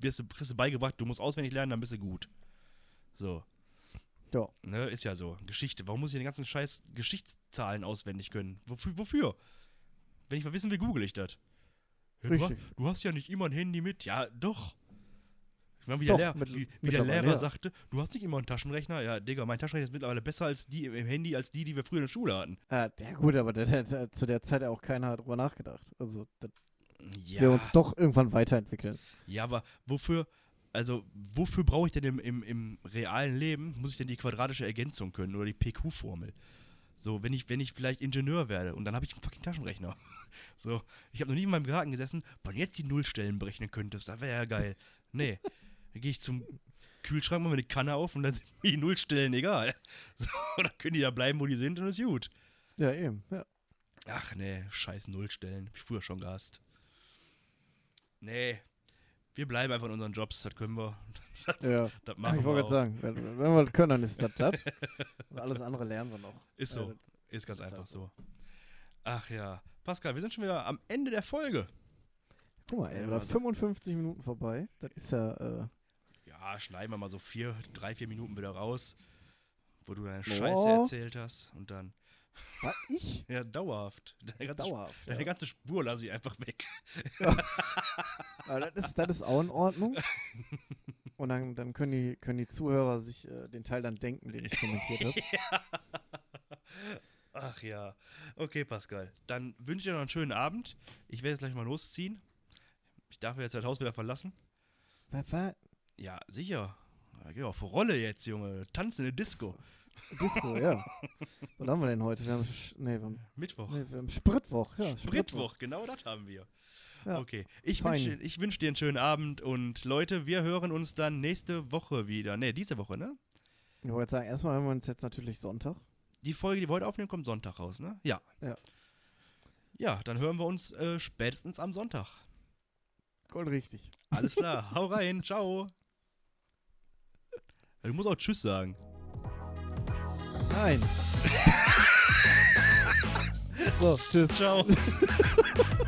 wirst du, kriegst du beigebracht, du musst auswendig lernen, dann bist du gut. So. Ja. Ne, ist ja so. Geschichte. Warum muss ich den ganzen Scheiß Geschichtszahlen auswendig können? Wofür? wofür? Wenn ich mal wissen will, google ich das. Ja, du, ha- Richtig. du hast ja nicht immer ein Handy mit. Ja, doch. Ich meine, wie der, Doch, Lehrer, mit- wie, wie der Lehrer ja. sagte, du hast nicht immer einen Taschenrechner. Ja, Digga, mein Taschenrechner ist mittlerweile besser als die im Handy, als die, die wir früher in der Schule hatten. Äh, ja gut, aber der, der, der, zu der Zeit hat auch keiner drüber nachgedacht. Also, dass Ja, wir uns doch irgendwann weiterentwickeln. ja aber wofür, also wofür brauche ich denn im, im, im realen Leben, muss ich denn die quadratische Ergänzung können oder die PQ-Formel? So, wenn ich, wenn ich vielleicht Ingenieur werde und dann habe ich einen fucking Taschenrechner. <laughs> So, ich habe noch nie in meinem Garten gesessen, wenn du jetzt die Nullstellen berechnen könntest, das wäre ja geil. Nee, dann gehe ich zum Kühlschrank, mache mir eine Kanne auf und dann sind mir die Nullstellen egal. <laughs> So, dann können die da bleiben, wo die sind und ist gut. Ja, eben. Ja. Ach nee, scheiß Nullstellen. Ich früher schon gehasst. Nee, wir bleiben einfach in unseren Jobs, das können wir. <laughs> ja. Das Ja, machen ich wollte gerade sagen, wenn, wenn wir das können, dann ist das das. Und alles andere lernen wir noch. Ist so, Äh, ist ganz ist einfach halt so. Ach ja. Pascal, wir sind schon wieder am Ende der Folge. Guck mal, ey, also- 55 Minuten vorbei. Das ist ja, äh, Ja, schneiden wir mal so vier, drei, vier Minuten wieder raus, wo du deine. Scheiße erzählt hast und dann, war ich? ja, dauerhaft. Deine ganze, Dauerhaft. deine Ja. ganze Spur lasse ich einfach weg. <laughs> Aber das, ist, das ist auch in Ordnung. Und dann, dann können, die, können die Zuhörer sich äh, den Teil dann denken, den ich kommentiert habe. <laughs> Ach ja. Okay, Pascal. Dann wünsche ich dir noch einen schönen Abend. Ich werde jetzt gleich mal losziehen. Ich darf jetzt das Haus wieder verlassen. Was? Ja, sicher. Ja, geh auf Rolle jetzt, Junge. Tanzen in der Disco. Disco, ja. Was haben wir denn heute? Wir haben, nee, wir haben, Mittwoch. nee, wir haben Spritwoch. Ja, Spritwoch, genau das haben wir. Ja. Okay, ich wünsche wünsch dir einen schönen Abend und Leute, wir hören uns dann nächste Woche wieder. Ne, diese Woche, ne? Ich wollte sagen, erstmal hören wir uns jetzt natürlich Sonntag. Die Folge, die wir heute aufnehmen, kommt Sonntag raus, ne? Ja. Ja. Ja, dann hören wir uns äh, spätestens am Sonntag. Gold richtig. Alles klar, hau rein, ciao. <laughs> Du musst auch Tschüss sagen. Nein. <laughs> So, tschüss. Ciao. <laughs>